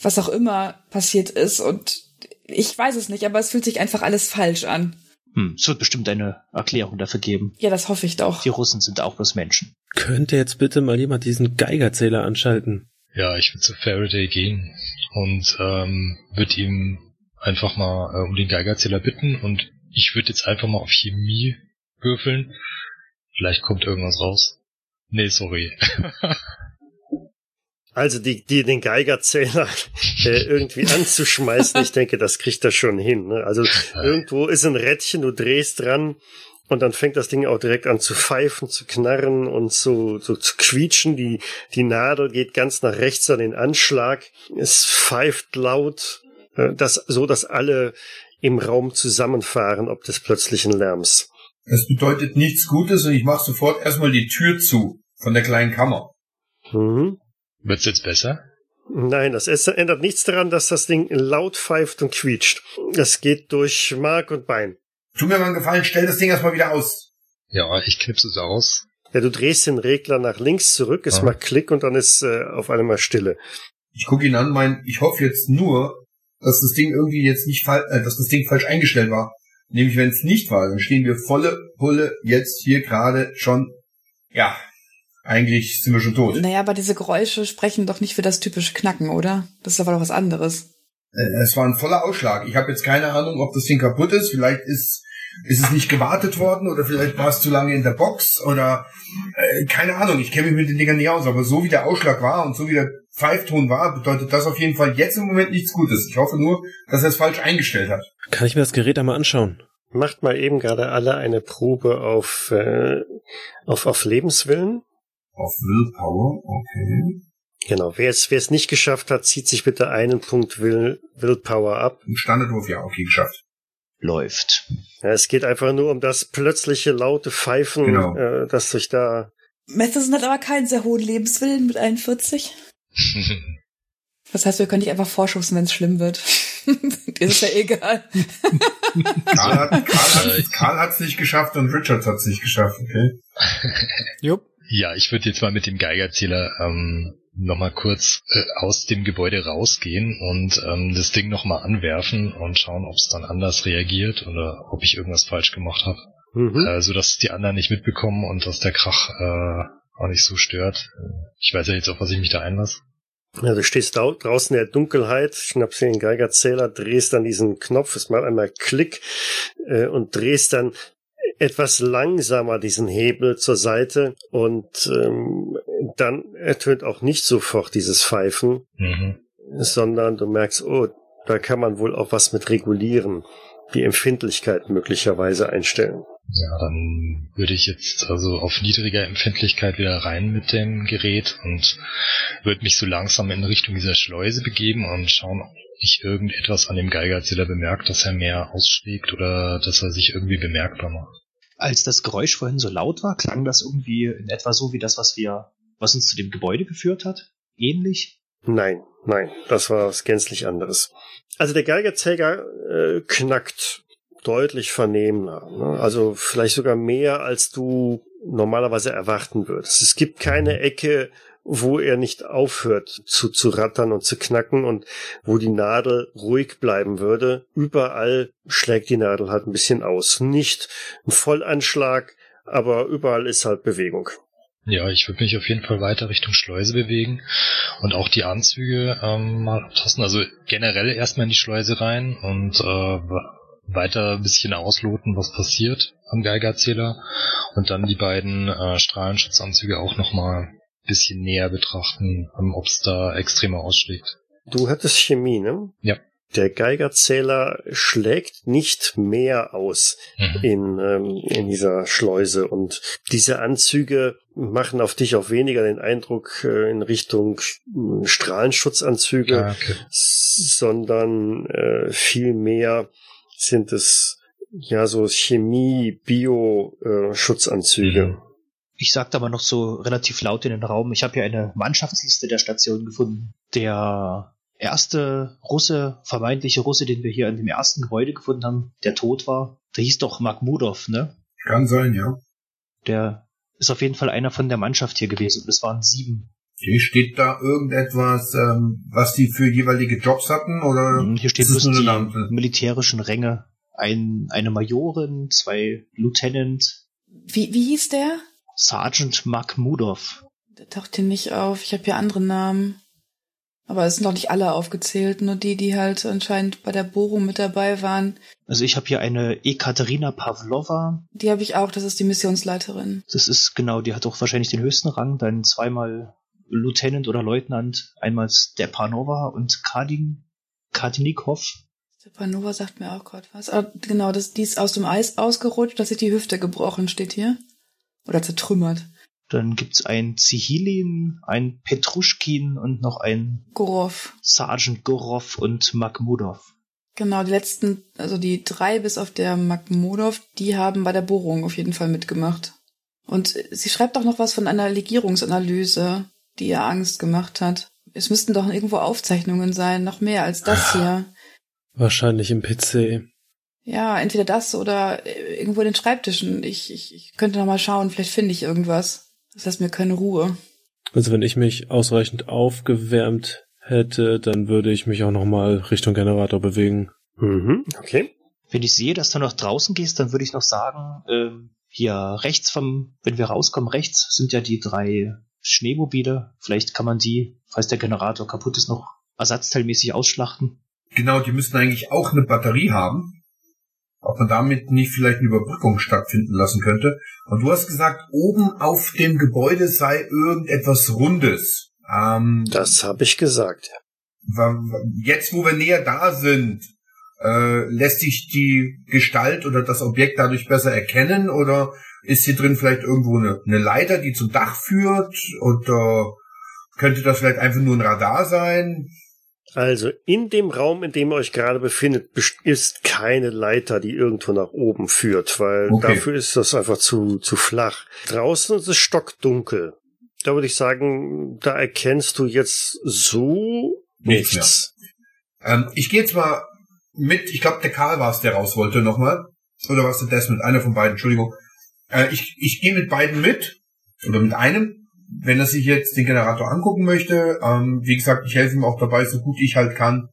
was auch immer passiert ist und ich weiß es nicht, aber es fühlt sich einfach alles falsch an. Hm, es wird bestimmt eine Erklärung dafür geben. Ja, das hoffe ich doch. Die Russen sind auch bloß Menschen. Könnte jetzt bitte mal jemand diesen Geigerzähler anschalten? Ja, ich würde zu Faraday gehen und ähm, würde ihm einfach mal äh, um den Geigerzähler bitten und ich würde jetzt einfach mal auf Chemie würfeln. Vielleicht kommt irgendwas raus. Nee, sorry. Also die, die den Geigerzähler äh, irgendwie anzuschmeißen, ich denke, das kriegt er schon hin. Ne? Also irgendwo ist ein Rädchen, du drehst dran und dann fängt das Ding auch direkt an zu pfeifen, zu knarren und so, so zu quietschen. Die, die Nadel geht ganz nach rechts an den Anschlag. Es pfeift laut, äh, das, so dass alle im Raum zusammenfahren, ob des plötzlichen Lärms. Das bedeutet nichts Gutes und ich mache sofort erstmal die Tür zu von der kleinen Kammer. Mhm. Wird's jetzt besser? Nein, das ändert nichts daran, dass das Ding laut pfeift und quietscht. Es geht durch Mark und Bein. Tu mir mal einen Gefallen, stell das Ding erstmal wieder aus. Ja, ich knipse es aus. Ja, du drehst den Regler nach links zurück, es Ah. macht Klick und dann ist äh, auf einmal Stille. Ich gucke ihn an, mein, ich hoffe jetzt nur, dass das Ding irgendwie jetzt nicht fall, äh, dass das Ding falsch eingestellt war. Nämlich, wenn es nicht war, dann stehen wir volle Pulle jetzt hier gerade schon, ja, eigentlich sind wir schon tot. Naja, aber diese Geräusche sprechen doch nicht für das typische Knacken, oder? Das ist aber doch was anderes. Äh, Es war ein voller Ausschlag. Ich habe jetzt keine Ahnung, ob das Ding kaputt ist. Vielleicht ist, ist es nicht gewartet worden oder vielleicht war es zu lange in der Box oder äh, keine Ahnung. Ich kenne mich mit den Dingern nicht aus, aber so wie der Ausschlag war und so wie der Pfeifton war, bedeutet das auf jeden Fall jetzt im Moment nichts Gutes. Ich hoffe nur, dass er es falsch eingestellt hat. Kann ich mir das Gerät einmal anschauen? Macht mal eben gerade alle eine Probe auf, äh, auf, auf Lebenswillen. Auf Willpower, okay. Genau, wer es, wer es nicht geschafft hat, zieht sich bitte einen Punkt Will, Willpower ab. Ein Standardwurf, ja, okay, geschafft. Läuft. Ja, es geht einfach nur um das plötzliche laute Pfeifen, Genau. äh, das sich da Matheson hat aber keinen sehr hohen Lebenswillen mit 41. Das heißt, wir können nicht einfach vorschubsen, wenn es schlimm wird. Dir ist ja egal. Karl hat Karl hat, Karl hat's nicht geschafft und Richards hat's nicht geschafft, okay? Jupp. ja, ich würde jetzt mal mit dem Geigerzähler ähm, nochmal kurz äh, aus dem Gebäude rausgehen und ähm, das Ding nochmal anwerfen und schauen, ob es dann anders reagiert oder ob ich irgendwas falsch gemacht habe. mhm. Äh, so dass die anderen nicht mitbekommen und dass der Krach äh, auch nicht so stört. Ich weiß ja jetzt, auf was ich mich da einlasse. Ja, du stehst da draußen in der Dunkelheit, schnappst dir den Geigerzähler, drehst dann diesen Knopf, es macht einmal Klick äh, und drehst dann etwas langsamer diesen Hebel zur Seite und ähm, dann ertönt auch nicht sofort dieses Pfeifen, Mhm. sondern du merkst, oh, da kann man wohl auch was mit regulieren, die Empfindlichkeit möglicherweise einstellen. Ja, dann würde ich jetzt also auf niedriger Empfindlichkeit wieder rein mit dem Gerät und würde mich so langsam in Richtung dieser Schleuse begeben und schauen, ob ich irgendetwas an dem Geigerzähler bemerkt, dass er mehr ausschlägt oder dass er sich irgendwie bemerkbar macht. Als das Geräusch vorhin so laut war, klang das irgendwie in etwa so wie das, was wir, was uns zu dem Gebäude geführt hat? Ähnlich? Nein, nein, das war was gänzlich anderes. Also der Geigerzäger äh, knackt deutlich vernehmender. Ne? Also vielleicht sogar mehr, als du normalerweise erwarten würdest. Es gibt keine Ecke, wo er nicht aufhört zu, zu rattern und zu knacken und wo die Nadel ruhig bleiben würde. Überall schlägt die Nadel halt ein bisschen aus. Nicht ein Vollanschlag, aber überall ist halt Bewegung. Ja, ich würde mich auf jeden Fall weiter Richtung Schleuse bewegen und auch die Anzüge ähm, mal abtasten. Also generell erstmal in die Schleuse rein und äh, weiter ein bisschen ausloten, was passiert am Geigerzähler und dann die beiden äh, Strahlenschutzanzüge auch nochmal ein bisschen näher betrachten, ähm, ob es da extremer ausschlägt. Du hattest Chemie, ne? Ja. Der Geigerzähler schlägt nicht mehr aus Mhm. in, ähm, in dieser Schleuse und diese Anzüge machen auf dich auch weniger den Eindruck äh, in Richtung äh, Strahlenschutzanzüge, Ah, okay. sondern äh, viel mehr sind es ja so Chemie, Bio äh, Schutzanzüge. Mhm. Ich sagte aber noch so relativ laut in den Raum, ich habe hier eine Mannschaftsliste der Station gefunden. Der erste Russe, vermeintliche Russe, den wir hier in dem ersten Gebäude gefunden haben, der tot war, der hieß doch Makhmudov, ne? Kann sein, ja. Der ist auf jeden Fall einer von der Mannschaft hier gewesen und es waren sieben. Hier steht da irgendetwas, ähm, was die für jeweilige Jobs hatten, oder? Hm, Hier steht bloß die Name? militärischen Ränge. Ein, eine Majorin, zwei Lieutenant, Wie, wie hieß der? Sergeant Makhmudov. Der taucht hier nicht auf. Ich habe hier andere Namen. Aber es sind noch nicht alle aufgezählt, nur die, die halt anscheinend bei der Bohrung mit dabei waren. Also ich habe hier eine Ekaterina Pavlova. Die habe ich auch, das ist die Missionsleiterin. Das ist genau, die hat auch wahrscheinlich den höchsten Rang. Dann zweimal Lieutenant oder Leutnant. Einmal Stepanova und Kadin, Kadinikov. Stepanova sagt mir auch gerade was. Ah, genau, das, die ist aus dem Eis ausgerutscht, dass sich die Hüfte gebrochen, steht hier. Oder zertrümmert. Dann gibt's ein Zihilin, ein Petruschkin und noch ein Gorov. Sergeant Gorov und Makhmudov. Genau, die letzten, also die drei bis auf der Makhmudov, die haben bei der Bohrung auf jeden Fall mitgemacht. Und sie schreibt auch noch was von einer Legierungsanalyse, die ihr Angst gemacht hat. Es müssten doch irgendwo Aufzeichnungen sein, noch mehr als das hier. Wahrscheinlich im PC. Ja, entweder das oder äh, irgendwo in den Schreibtischen. Ich, ich, ich könnte noch mal schauen, vielleicht finde ich irgendwas. Das lässt mir keine Ruhe. Also wenn ich mich ausreichend aufgewärmt hätte, dann würde ich mich auch nochmal Richtung Generator bewegen. Mhm, okay. Wenn ich sehe, dass du nach draußen gehst, dann würde ich noch sagen, ähm, hier rechts vom, wenn wir rauskommen, rechts sind ja die drei Schneemobile. Vielleicht kann man die, falls der Generator kaputt ist, noch ersatzteilmäßig ausschlachten. Genau, die müssten eigentlich auch eine Batterie haben. Ob man damit nicht vielleicht eine Überbrückung stattfinden lassen könnte. Und du hast gesagt, oben auf dem Gebäude sei irgendetwas Rundes. Ähm, Das habe ich gesagt. jetzt, wo wir näher da sind, äh, lässt sich die Gestalt oder das Objekt dadurch besser erkennen? Oder ist hier drin vielleicht irgendwo eine, eine Leiter, die zum Dach führt? Oder könnte das vielleicht einfach nur ein Radar sein? Also in dem Raum, in dem ihr euch gerade befindet, ist keine Leiter, die irgendwo nach oben führt, weil Okay. dafür ist das einfach zu, zu flach. Draußen ist es stockdunkel. Da würde ich sagen, da erkennst du jetzt so Nichts nichts. Ähm, ich gehe jetzt mal mit, ich glaube, der Karl war es, der raus wollte nochmal. Oder war es der Desmond? Einer von beiden, Entschuldigung. Äh, ich ich gehe mit beiden mit. Oder mit einem. Wenn er sich jetzt den Generator angucken möchte. Ähm, wie gesagt, ich helfe ihm auch dabei, so gut ich halt kann.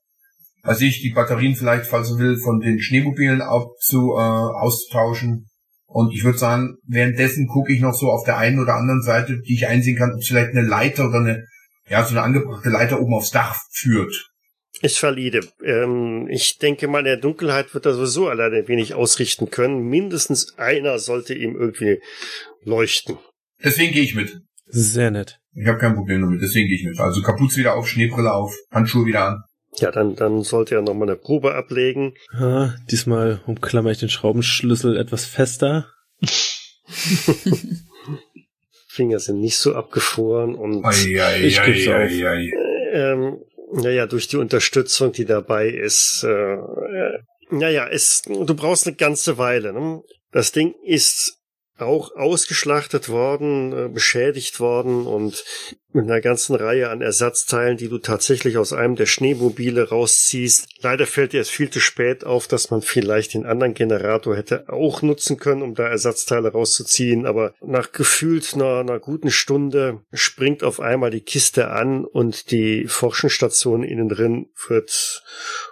Also ich die Batterien vielleicht, falls er will, von den Schneemobilen abzu, äh, auszutauschen. Und ich würde sagen, währenddessen gucke ich noch so auf der einen oder anderen Seite, die ich einsehen kann, ob vielleicht eine Leiter oder eine, ja, so eine angebrachte Leiter oben aufs Dach führt. Ich verliede. Ähm, ich denke mal, in der Dunkelheit wird er sowieso alleine wenig ausrichten können. Mindestens einer sollte ihm irgendwie leuchten. Deswegen gehe ich mit. Sehr nett. Ich habe kein Problem damit, deswegen gehe ich mit. Also Kapuze wieder auf, Schneebrille auf, Handschuhe wieder an. Ja, dann, dann sollte er nochmal eine Probe ablegen. Ah, diesmal umklammer ich den Schraubenschlüssel etwas fester. Finger sind nicht so abgefroren und Ich geb's auf. ähm, naja, durch die Unterstützung, die dabei ist, äh, äh, naja, es, du brauchst eine ganze Weile. Ne? Das Ding ist auch ausgeschlachtet worden, äh, beschädigt worden und mit einer ganzen Reihe an Ersatzteilen, die du tatsächlich aus einem der Schneemobile rausziehst. Leider fällt dir es viel zu spät auf, dass man vielleicht den anderen Generator hätte auch nutzen können, um da Ersatzteile rauszuziehen. Aber nach gefühlt einer, einer guten Stunde springt auf einmal die Kiste an und die Forschungsstation innen drin wird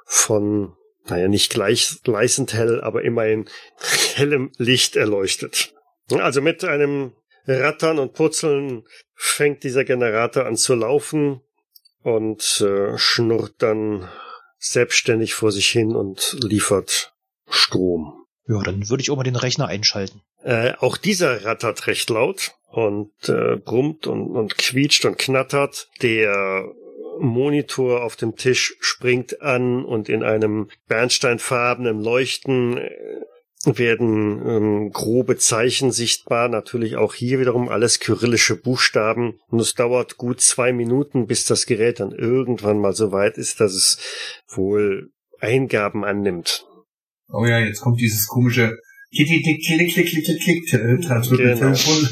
von naja, nicht gleich, gleißend hell, aber immerhin hellem Licht erleuchtet. Also mit einem Rattern und Purzeln fängt dieser Generator an zu laufen und äh, schnurrt dann selbstständig vor sich hin und liefert Strom. Ja, dann würde ich auch mal den Rechner einschalten. Äh, auch dieser rattert recht laut und äh, brummt und, und quietscht und knattert. Der Monitor auf dem Tisch springt an und in einem bernsteinfarbenen Leuchten äh, werden ähm, grobe Zeichen sichtbar. Natürlich auch hier wiederum alles kyrillische Buchstaben. Und es dauert gut zwei Minuten, bis das Gerät dann irgendwann mal so weit ist, dass es wohl Eingaben annimmt. Oh ja, jetzt kommt dieses komische Klick, Klick, Klick, Klick, Klick, Klick, Klick, äh, Genau. Telefon.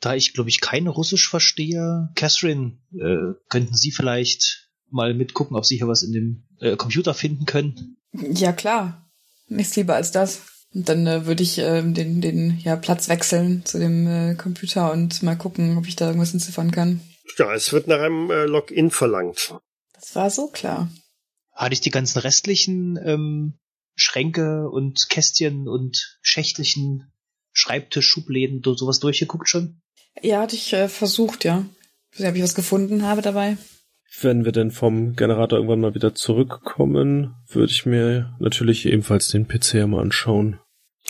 Da ich, glaube ich, kein Russisch verstehe, Catherine, äh, könnten Sie vielleicht mal mitgucken, ob Sie hier was in dem äh, Computer finden können? Ja, klar. Nichts lieber als das. Und dann äh, würde ich äh, den, den ja, Platz wechseln zu dem äh, Computer und mal gucken, ob ich da irgendwas entziffern kann. Ja, es wird nach einem äh, Login verlangt. Das war so klar. Hatte ich die ganzen restlichen ähm, Schränke und Kästchen und Schächtelchen, Schreibtisch, Schubläden, sowas durchgeguckt schon? Ja, hatte ich äh, versucht, ja. Ich weiß nicht, ob ich was gefunden habe dabei. Wenn wir denn vom Generator irgendwann mal wieder zurückkommen, würde ich mir natürlich ebenfalls den PC mal anschauen.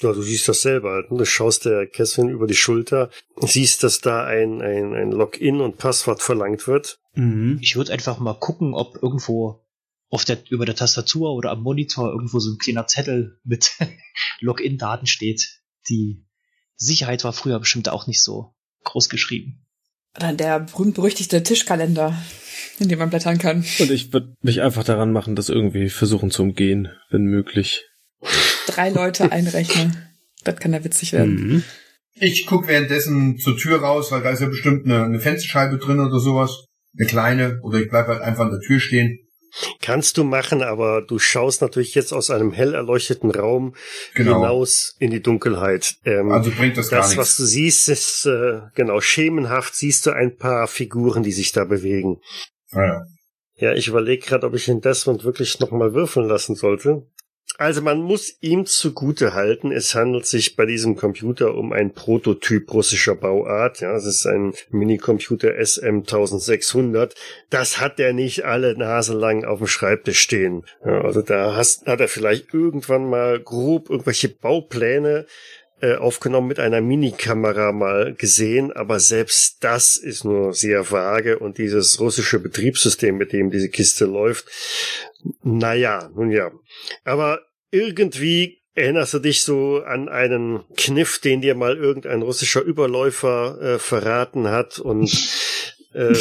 Ja, du siehst das selber. halt, ne? Du schaust der Catherine über die Schulter, siehst, dass da ein, ein, ein Login und Passwort verlangt wird. Mhm. Ich würde einfach mal gucken, ob irgendwo auf der, über der Tastatur oder am Monitor irgendwo so ein kleiner Zettel mit Login-Daten steht. Die Sicherheit war früher bestimmt auch nicht so groß geschrieben. Oder der berühmt-berüchtigte Tischkalender, in dem man blättern kann. Und ich würde mich einfach daran machen, das irgendwie versuchen zu umgehen, wenn möglich. Drei Leute einrechnen. Das kann ja witzig werden. Mhm. Ich guck währenddessen zur Tür raus, weil da ist ja bestimmt eine, eine Fensterscheibe drin oder sowas. Eine kleine. Oder ich bleib halt einfach an der Tür stehen. Kannst du machen, aber du schaust natürlich jetzt aus einem hell erleuchteten Raum Genau. hinaus in die Dunkelheit. Ähm, Also bringt das, gar das, nichts. was du siehst, ist äh, genau schemenhaft. Siehst du ein paar Figuren, die sich da bewegen. Naja. Ja, ich überlege gerade, ob ich den Desmond wirklich nochmal würfeln lassen sollte. Also man muss ihm zugute halten, es handelt sich bei diesem Computer um ein Prototyp russischer Bauart. Ja, es ist ein Minicomputer SM1600. Das hat er nicht alle Nase lang auf dem Schreibtisch stehen. Ja, also da hast, hat er vielleicht irgendwann mal grob irgendwelche Baupläne äh, aufgenommen mit einer Minikamera mal gesehen, aber selbst das ist nur sehr vage und dieses russische Betriebssystem, mit dem diese Kiste läuft, naja, nun ja. Aber irgendwie erinnerst du dich so an einen Kniff, den dir mal irgendein russischer Überläufer äh, verraten hat und äh,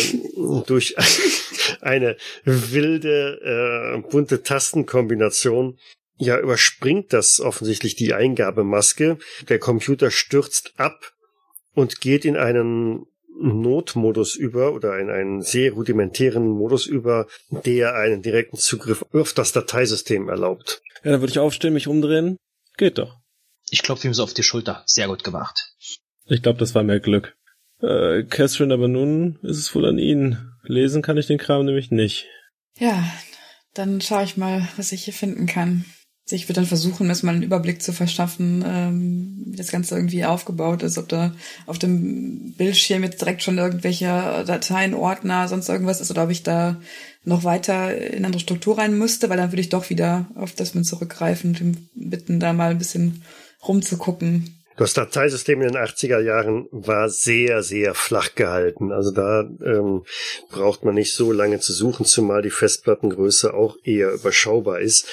durch eine wilde, äh, bunte Tastenkombination ja, überspringt das offensichtlich die Eingabemaske. Der Computer stürzt ab und geht in einen Notmodus über oder in einen sehr rudimentären Modus über, der einen direkten Zugriff auf das Dateisystem erlaubt. Ja, dann würde ich aufstehen, mich umdrehen. Geht doch. Ich klopfe ihm so auf die Schulter. Sehr gut gemacht. Ich glaube, das war mehr Glück. Äh, Catherine, aber nun ist es wohl an Ihnen. Lesen kann ich den Kram nämlich nicht. Ja, dann schaue ich mal, was ich hier finden kann. Ich würde dann versuchen, erstmal einen Überblick zu verschaffen, ähm, wie das Ganze irgendwie aufgebaut ist, ob da auf dem Bildschirm jetzt direkt schon irgendwelche Dateien, Ordner, sonst irgendwas ist oder ob ich da noch weiter in andere Struktur rein müsste, weil dann würde ich doch wieder auf das mit zurückgreifen und bitten, da mal ein bisschen rumzugucken. Das Dateisystem in den 80er Jahren war sehr, sehr flach gehalten. Also da ähm, braucht man nicht so lange zu suchen, zumal die Festplattengröße auch eher überschaubar ist.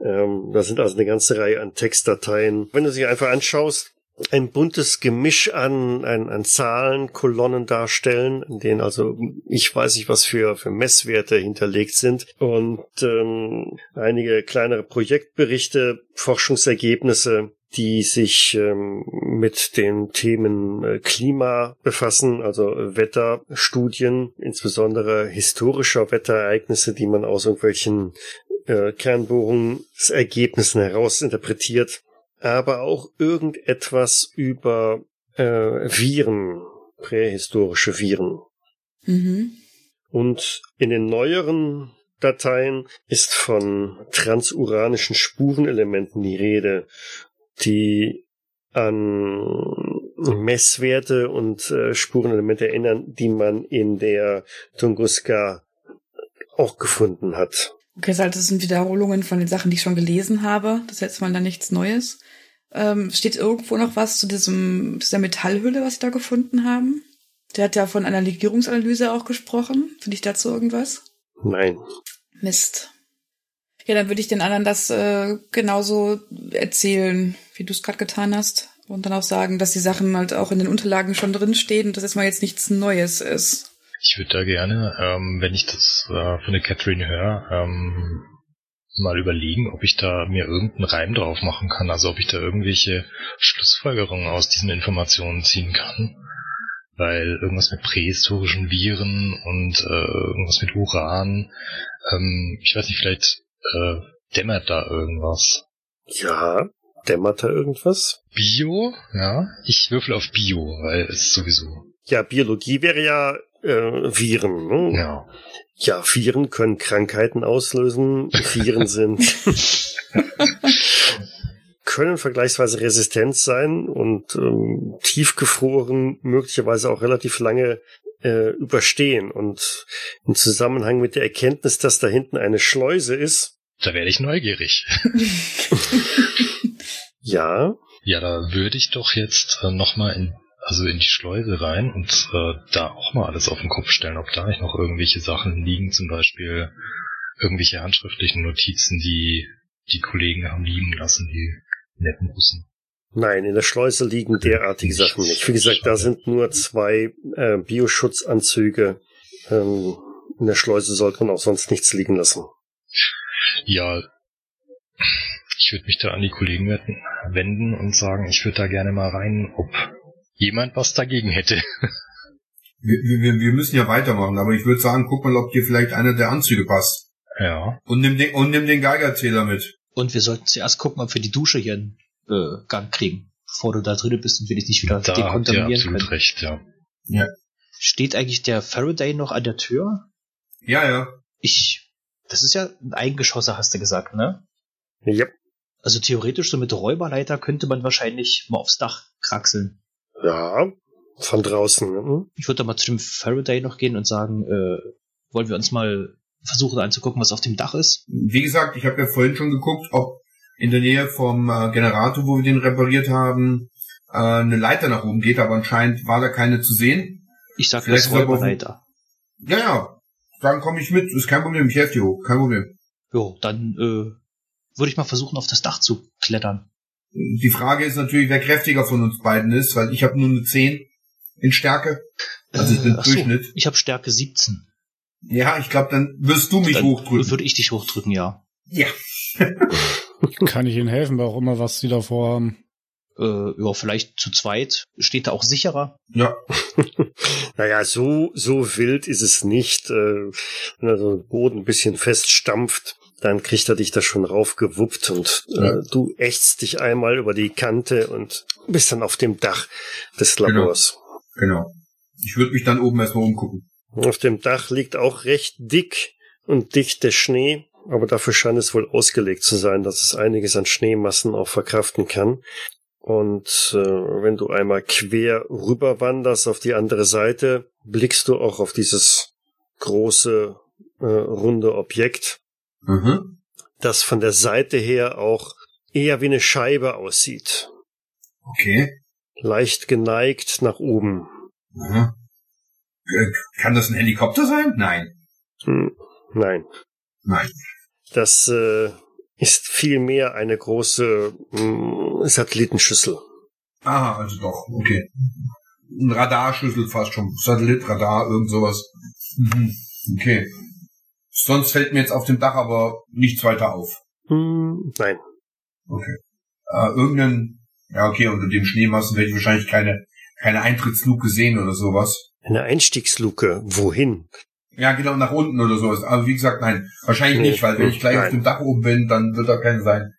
Ähm, da sind also eine ganze Reihe an Textdateien. Wenn du sie einfach anschaust, ein buntes Gemisch an, an, an Zahlen, Kolonnen darstellen, in denen also ich weiß nicht, was für, für Messwerte hinterlegt sind und ähm, einige kleinere Projektberichte, Forschungsergebnisse, die sich ähm, mit den Themen äh, Klima befassen, also äh, Wetterstudien, insbesondere historischer Wetterereignisse, die man aus irgendwelchen äh, Kernbohrungsergebnissen heraus interpretiert, aber auch irgendetwas über äh, Viren, prähistorische Viren. Mhm. Und in den neueren Dateien ist von transuranischen Spurenelementen die Rede, die an Messwerte und äh, Spurenelemente erinnern, die man in der Tunguska auch gefunden hat. Okay, das sind Wiederholungen von den Sachen, die ich schon gelesen habe. Das ist jetzt mal da nichts Neues. Ähm, steht irgendwo noch was zu diesem, dieser Metallhülle, was sie da gefunden haben? Der hat ja von einer Legierungsanalyse auch gesprochen. Finde ich dazu irgendwas? Nein. Mist. Ja, dann würde ich den anderen das äh, genauso erzählen, wie du es gerade getan hast. Und dann auch sagen, dass die Sachen halt auch in den Unterlagen schon drinstehen und dass jetzt mal jetzt nichts Neues ist. Ich würde da gerne, ähm, wenn ich das äh, von der Catherine höre, ähm, mal überlegen, ob ich da mir irgendeinen Reim drauf machen kann, also ob ich da irgendwelche Schlussfolgerungen aus diesen Informationen ziehen kann. weil irgendwas mit prähistorischen Viren und äh, irgendwas mit Uran. Ähm, ich weiß nicht, vielleicht äh, dämmert da irgendwas. Ja, dämmert da irgendwas? Bio? Ja, ich würfel auf Bio, weil es sowieso. Ja, Biologie wäre ja äh, Viren. Ne? Ja. Ja, Viren können Krankheiten auslösen. Viren sind können vergleichsweise resistent sein und ähm, tiefgefroren möglicherweise auch relativ lange äh, überstehen. Und im Zusammenhang mit der Erkenntnis, dass da hinten eine Schleuse ist, Da werde ich neugierig. ja, Ja, da würde ich doch jetzt äh, nochmal in, also in die Schleuse rein und äh, da auch mal alles auf den Kopf stellen, ob da nicht noch irgendwelche Sachen liegen, zum Beispiel irgendwelche handschriftlichen Notizen, die die Kollegen haben liegen lassen, die netten Russen. nein, in der Schleuse liegen derartige Nichts. Sachen nicht. Wie gesagt, da sind nur zwei äh, Bioschutzanzüge. Ähm, in der Schleuse sollte man auch sonst nichts liegen lassen. Ja, ich würde mich da an die Kollegen wenden- und sagen, ich würde da gerne mal rein, ob jemand was dagegen hätte. Wir, wir, wir müssen ja weitermachen, aber ich würde sagen, guck mal, ob dir vielleicht einer der Anzüge passt. Ja. Und nimm den, und nimm den Geigerzähler mit. Und wir sollten zuerst gucken, ob wir die Dusche hier in äh, Gang kriegen, bevor du da drinnen bist und wir dich nicht wieder Da habt ihr dekontaminieren absolut können. recht, ja. Steht eigentlich der Faraday noch an der Tür? Ja, ja. Ich, das ist ja ein Eigengeschosser, hast du gesagt, ne? Ja, Also theoretisch so mit Räuberleiter könnte man wahrscheinlich mal aufs Dach kraxeln. ja, von draußen. Ne? Ich würde da mal zu dem Faraday noch gehen und sagen, äh, wollen wir uns mal versuchen anzugucken, was auf dem Dach ist? Wie gesagt, ich habe ja vorhin schon geguckt, ob in der Nähe vom äh, Generator, wo wir den repariert haben, äh, eine Leiter nach oben geht, aber anscheinend war da keine zu sehen. Ich sag Vielleicht das er Räuberleiter. Ja, ja. Dann komme ich mit. Ist kein Problem. Ich helfe dir hoch. Kein Problem. Jo, dann äh, würde ich mal versuchen, auf das Dach zu klettern. Die Frage ist natürlich, wer kräftiger von uns beiden ist, weil ich habe nur eine 10 in Stärke. Also ich bin Äh, ach so, Durchschnitt. ich habe Stärke 17. Ja, ich glaube, dann wirst du mich dann hochdrücken. würde ich dich hochdrücken, ja. Ja. Kann ich Ihnen helfen, wer auch immer, was Sie da vorhaben? Äh, ja, vielleicht zu zweit. Steht da auch sicherer. Ja. Naja, so, so wild ist es nicht. Äh, wenn er so den Boden ein bisschen feststampft, dann kriegt er dich da schon raufgewuppt und Ja. äh, du ächzt dich einmal über die Kante und bist dann auf dem Dach des Genau. Labors. Genau. Ich würde mich dann oben erstmal umgucken. Auf dem Dach liegt auch recht dick und dicht der Schnee, aber dafür scheint es wohl ausgelegt zu sein, dass es einiges an Schneemassen auch verkraften kann. Und äh, wenn du einmal quer rüber wanderst auf die andere Seite, blickst du auch auf dieses große, äh, runde Objekt, Mhm. das von der Seite her auch eher wie eine Scheibe aussieht. Okay. Leicht geneigt nach oben. Mhm. Äh, Kann das ein Helikopter sein? Nein. Hm, nein. Nein. Das äh, ist vielmehr eine große mh, Satellitenschüssel. Ah, also doch. Okay. Ein Radarschlüssel fast schon. Satellit, Radar, irgend sowas. Mhm. Okay. Sonst fällt mir jetzt auf dem Dach aber nichts weiter auf. Hm, nein. Okay. Äh, irgendeinen, ja okay, unter dem Schneemassen werde ich wahrscheinlich keine, keine Eintrittsluke sehen oder sowas. Eine Einstiegsluke. Wohin? Ja, genau, nach unten oder sowas. Aber wie gesagt, nein. Wahrscheinlich Nee, nicht, weil wenn ich gleich nein. auf dem Dach oben bin, dann wird da keine sein.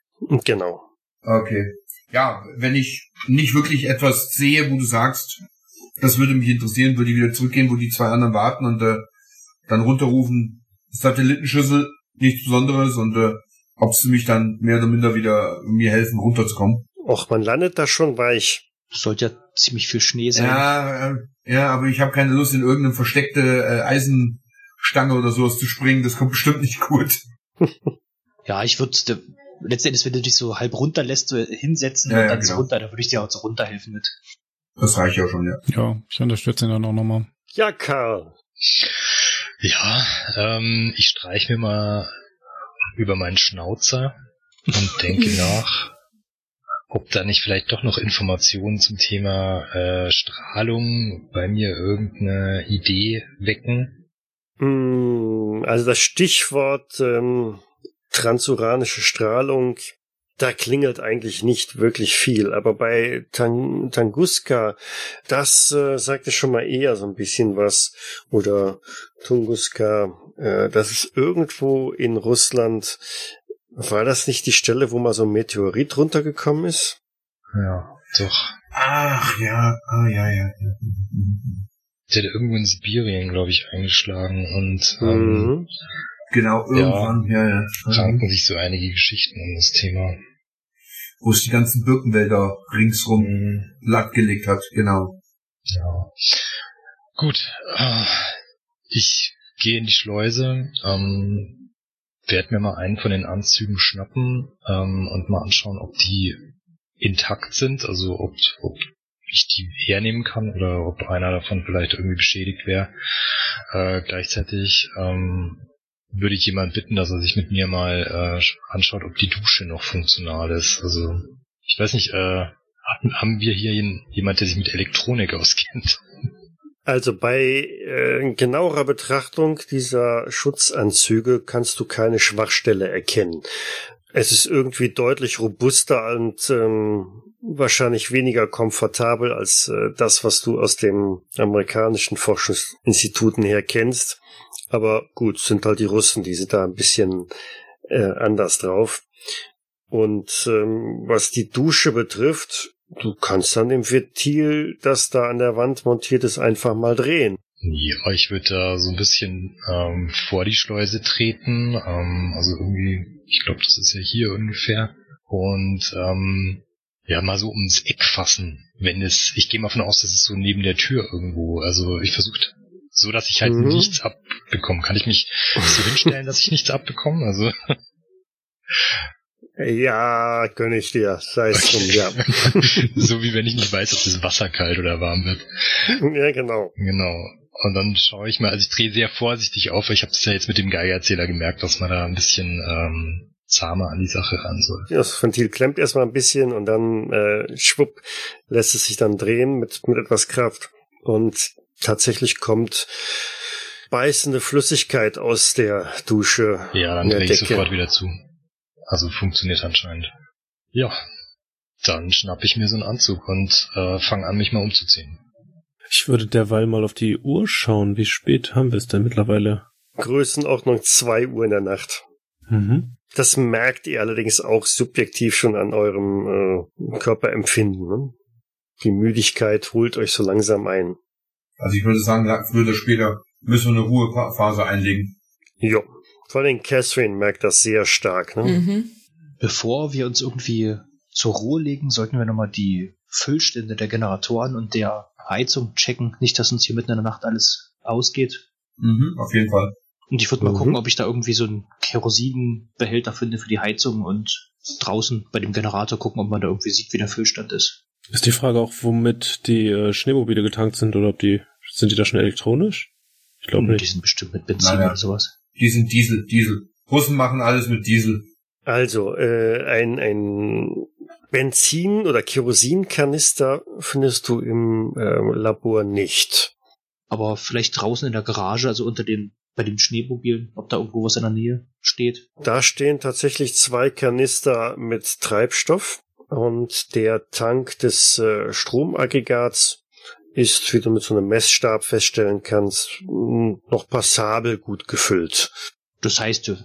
Genau. Okay. Ja, wenn ich nicht wirklich etwas sehe, wo du sagst, das würde mich interessieren, würde ich wieder zurückgehen, wo die zwei anderen warten und äh, dann runterrufen, Satellitenschüssel, nichts Besonderes und äh, ob sie mich dann mehr oder minder wieder mir helfen, runterzukommen. Och, man landet da schon weich. Das sollte ja ziemlich viel Schnee sein. Ja, äh, ja, aber ich habe keine Lust, in irgendeine versteckte äh, Eisenstange oder sowas zu springen. Das kommt bestimmt nicht gut. Ja, ich würde letztendlich, wenn du dich so halb runterlässt, so hinsetzen Ja, und ja, dann so genau. runter, dann würde ich dir auch so runterhelfen mit. Das reicht ja schon, ja. Ja, ich unterstütze ihn dann auch nochmal. Ja, Karl. Ja, ähm, ich streich mir mal über meinen Schnauzer und denke nach, ob da nicht vielleicht doch noch Informationen zum Thema äh, Strahlung bei mir irgendeine Idee wecken. Hm, also das Stichwort ähm, transuranische Strahlung, da klingelt eigentlich nicht wirklich viel. Aber bei Tang Tanguska, das äh, sagte schon mal eher so ein bisschen was. Oder Tunguska, äh, das ist irgendwo in Russland. War das nicht die Stelle, wo mal so ein Meteorit runtergekommen ist? Ja, doch. Ach ja, ah ja, ja. Der hat irgendwo in Sibirien, glaube ich, eingeschlagen und ähm, Mhm. Genau, irgendwann, ja, ja. ranken sich so einige Geschichten um das Thema. Wo es die ganzen Birkenwälder ringsrum Mhm. lattgelegt hat, genau. Ja. Gut. äh, Ich gehe in die Schleuse, ähm, werde mir mal einen von den Anzügen schnappen ähm, und mal anschauen, ob die intakt sind, also ob, ob ich die hernehmen kann oder ob einer davon vielleicht irgendwie beschädigt wäre. Äh, gleichzeitig ähm, würde ich jemand bitten, dass er sich mit mir mal äh, anschaut, ob die Dusche noch funktional ist. Also ich weiß nicht, äh, haben wir hier jemand, der sich mit Elektronik auskennt? Also bei äh, genauerer Betrachtung dieser Schutzanzüge kannst du keine Schwachstelle erkennen. Es ist irgendwie deutlich robuster und ähm, wahrscheinlich weniger komfortabel als äh, das, was du aus den amerikanischen Forschungsinstituten her kennst. Aber gut, sind halt die Russen, die sind da ein bisschen äh, anders drauf. Und ähm, was die Dusche betrifft, du kannst an dem Ventil, das da an der Wand montiert ist, einfach mal drehen. Ja, ich würde da so ein bisschen ähm, vor die Schleuse treten. Ähm, also irgendwie, ich glaube, das ist ja hier ungefähr. Und ähm, ja, mal so ums Eck fassen. Wenn es, ich gehe mal davon aus, dass es so neben der Tür irgendwo. Also ich versuche so, dass ich halt Mhm. nichts abbekomme. Kann ich mich so hinstellen, dass ich nichts abbekomme? Also Ja, gönn ich dir. Sei es drum, ja. so wie wenn ich nicht weiß, ob das Wasser kalt oder warm wird. ja, genau. Genau. Und dann schaue ich mal, also ich drehe sehr vorsichtig auf, weil ich habe es ja jetzt mit dem Geigerzähler gemerkt, dass man da ein bisschen ähm, zahmer an die Sache ran soll. Das Ventil klemmt erstmal ein bisschen und dann äh, schwupp lässt es sich dann drehen mit, mit etwas Kraft. Und tatsächlich kommt beißende Flüssigkeit aus der Dusche. Ja, dann drehe ich sofort wieder zu. Also funktioniert anscheinend. Ja. Dann schnapp ich mir so einen Anzug und äh, fange an, mich mal umzuziehen. Ich würde derweil mal auf die Uhr schauen. Wie spät haben wir es denn mittlerweile? Größenordnung zwei Uhr in der Nacht. Mhm. Das merkt ihr allerdings auch subjektiv schon an eurem äh, Körperempfinden. Ne? Die Müdigkeit holt euch so langsam ein. Also ich würde sagen, oder später müssen wir eine Ruhephase einlegen. Jo. Vor allem Catherine merkt das sehr stark. Ne? Mhm. Bevor wir uns irgendwie zur Ruhe legen, sollten wir nochmal die Füllstände der Generatoren und der Heizung checken. Nicht, dass uns hier mitten in der Nacht alles ausgeht. Mhm, auf jeden Fall. Und ich würde mal Mhm. gucken, ob ich da irgendwie so einen Kerosinbehälter finde für die Heizung und draußen bei dem Generator gucken, ob man da irgendwie sieht, wie der Füllstand ist. Ist die Frage auch, womit die äh, Schneemobile getankt sind oder ob die sind die da schon elektronisch? Ich glaube Die nicht. sind bestimmt mit Benzin Nein, ja. oder sowas. Die sind Diesel, Diesel. Russen machen alles mit Diesel. Also, äh, ein, ein Benzin- oder Kerosinkanister findest du im ähm, Labor nicht. Aber vielleicht draußen in der Garage, also unter den, bei den Schneemobilen, ob da irgendwo was in der Nähe steht. Da stehen tatsächlich zwei Kanister mit Treibstoff und der Tank des äh, Stromaggregats ist, wie du mit so einem Messstab feststellen kannst, mh, noch passabel gut gefüllt. Das heißt, der-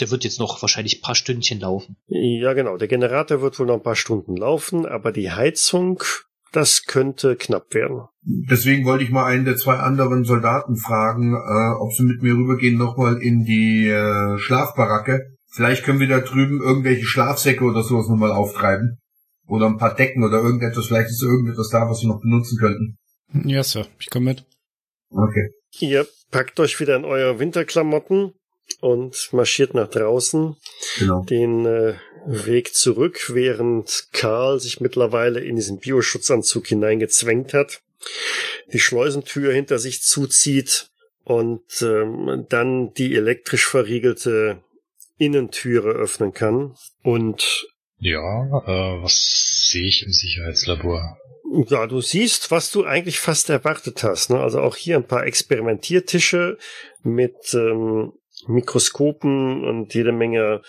der wird jetzt noch wahrscheinlich ein paar Stündchen laufen. Ja, genau. Der Generator wird wohl noch ein paar Stunden laufen, aber die Heizung, das könnte knapp werden. Deswegen wollte ich mal einen der zwei anderen Soldaten fragen, äh, ob sie mit mir rübergehen nochmal in die äh, Schlafbaracke. Vielleicht können wir da drüben irgendwelche Schlafsäcke oder sowas nochmal auftreiben. Oder ein paar Decken oder irgendetwas. Vielleicht ist irgendetwas da, was wir noch benutzen könnten. Ja, Sir, ich komme mit. Okay. Ihr packt euch wieder in eure Winterklamotten und marschiert nach draußen Genau. den äh, Weg zurück, während Karl sich mittlerweile in diesen Bioschutzanzug hineingezwängt hat, die Schleusentür hinter sich zuzieht und ähm, dann die elektrisch verriegelte Innentüre öffnen kann. Und Ja, äh, was sehe ich im Sicherheitslabor? ja, du siehst, was du eigentlich fast erwartet hast. Ne? Also auch hier ein paar Experimentiertische mit ähm, Mikroskopen und jede Menge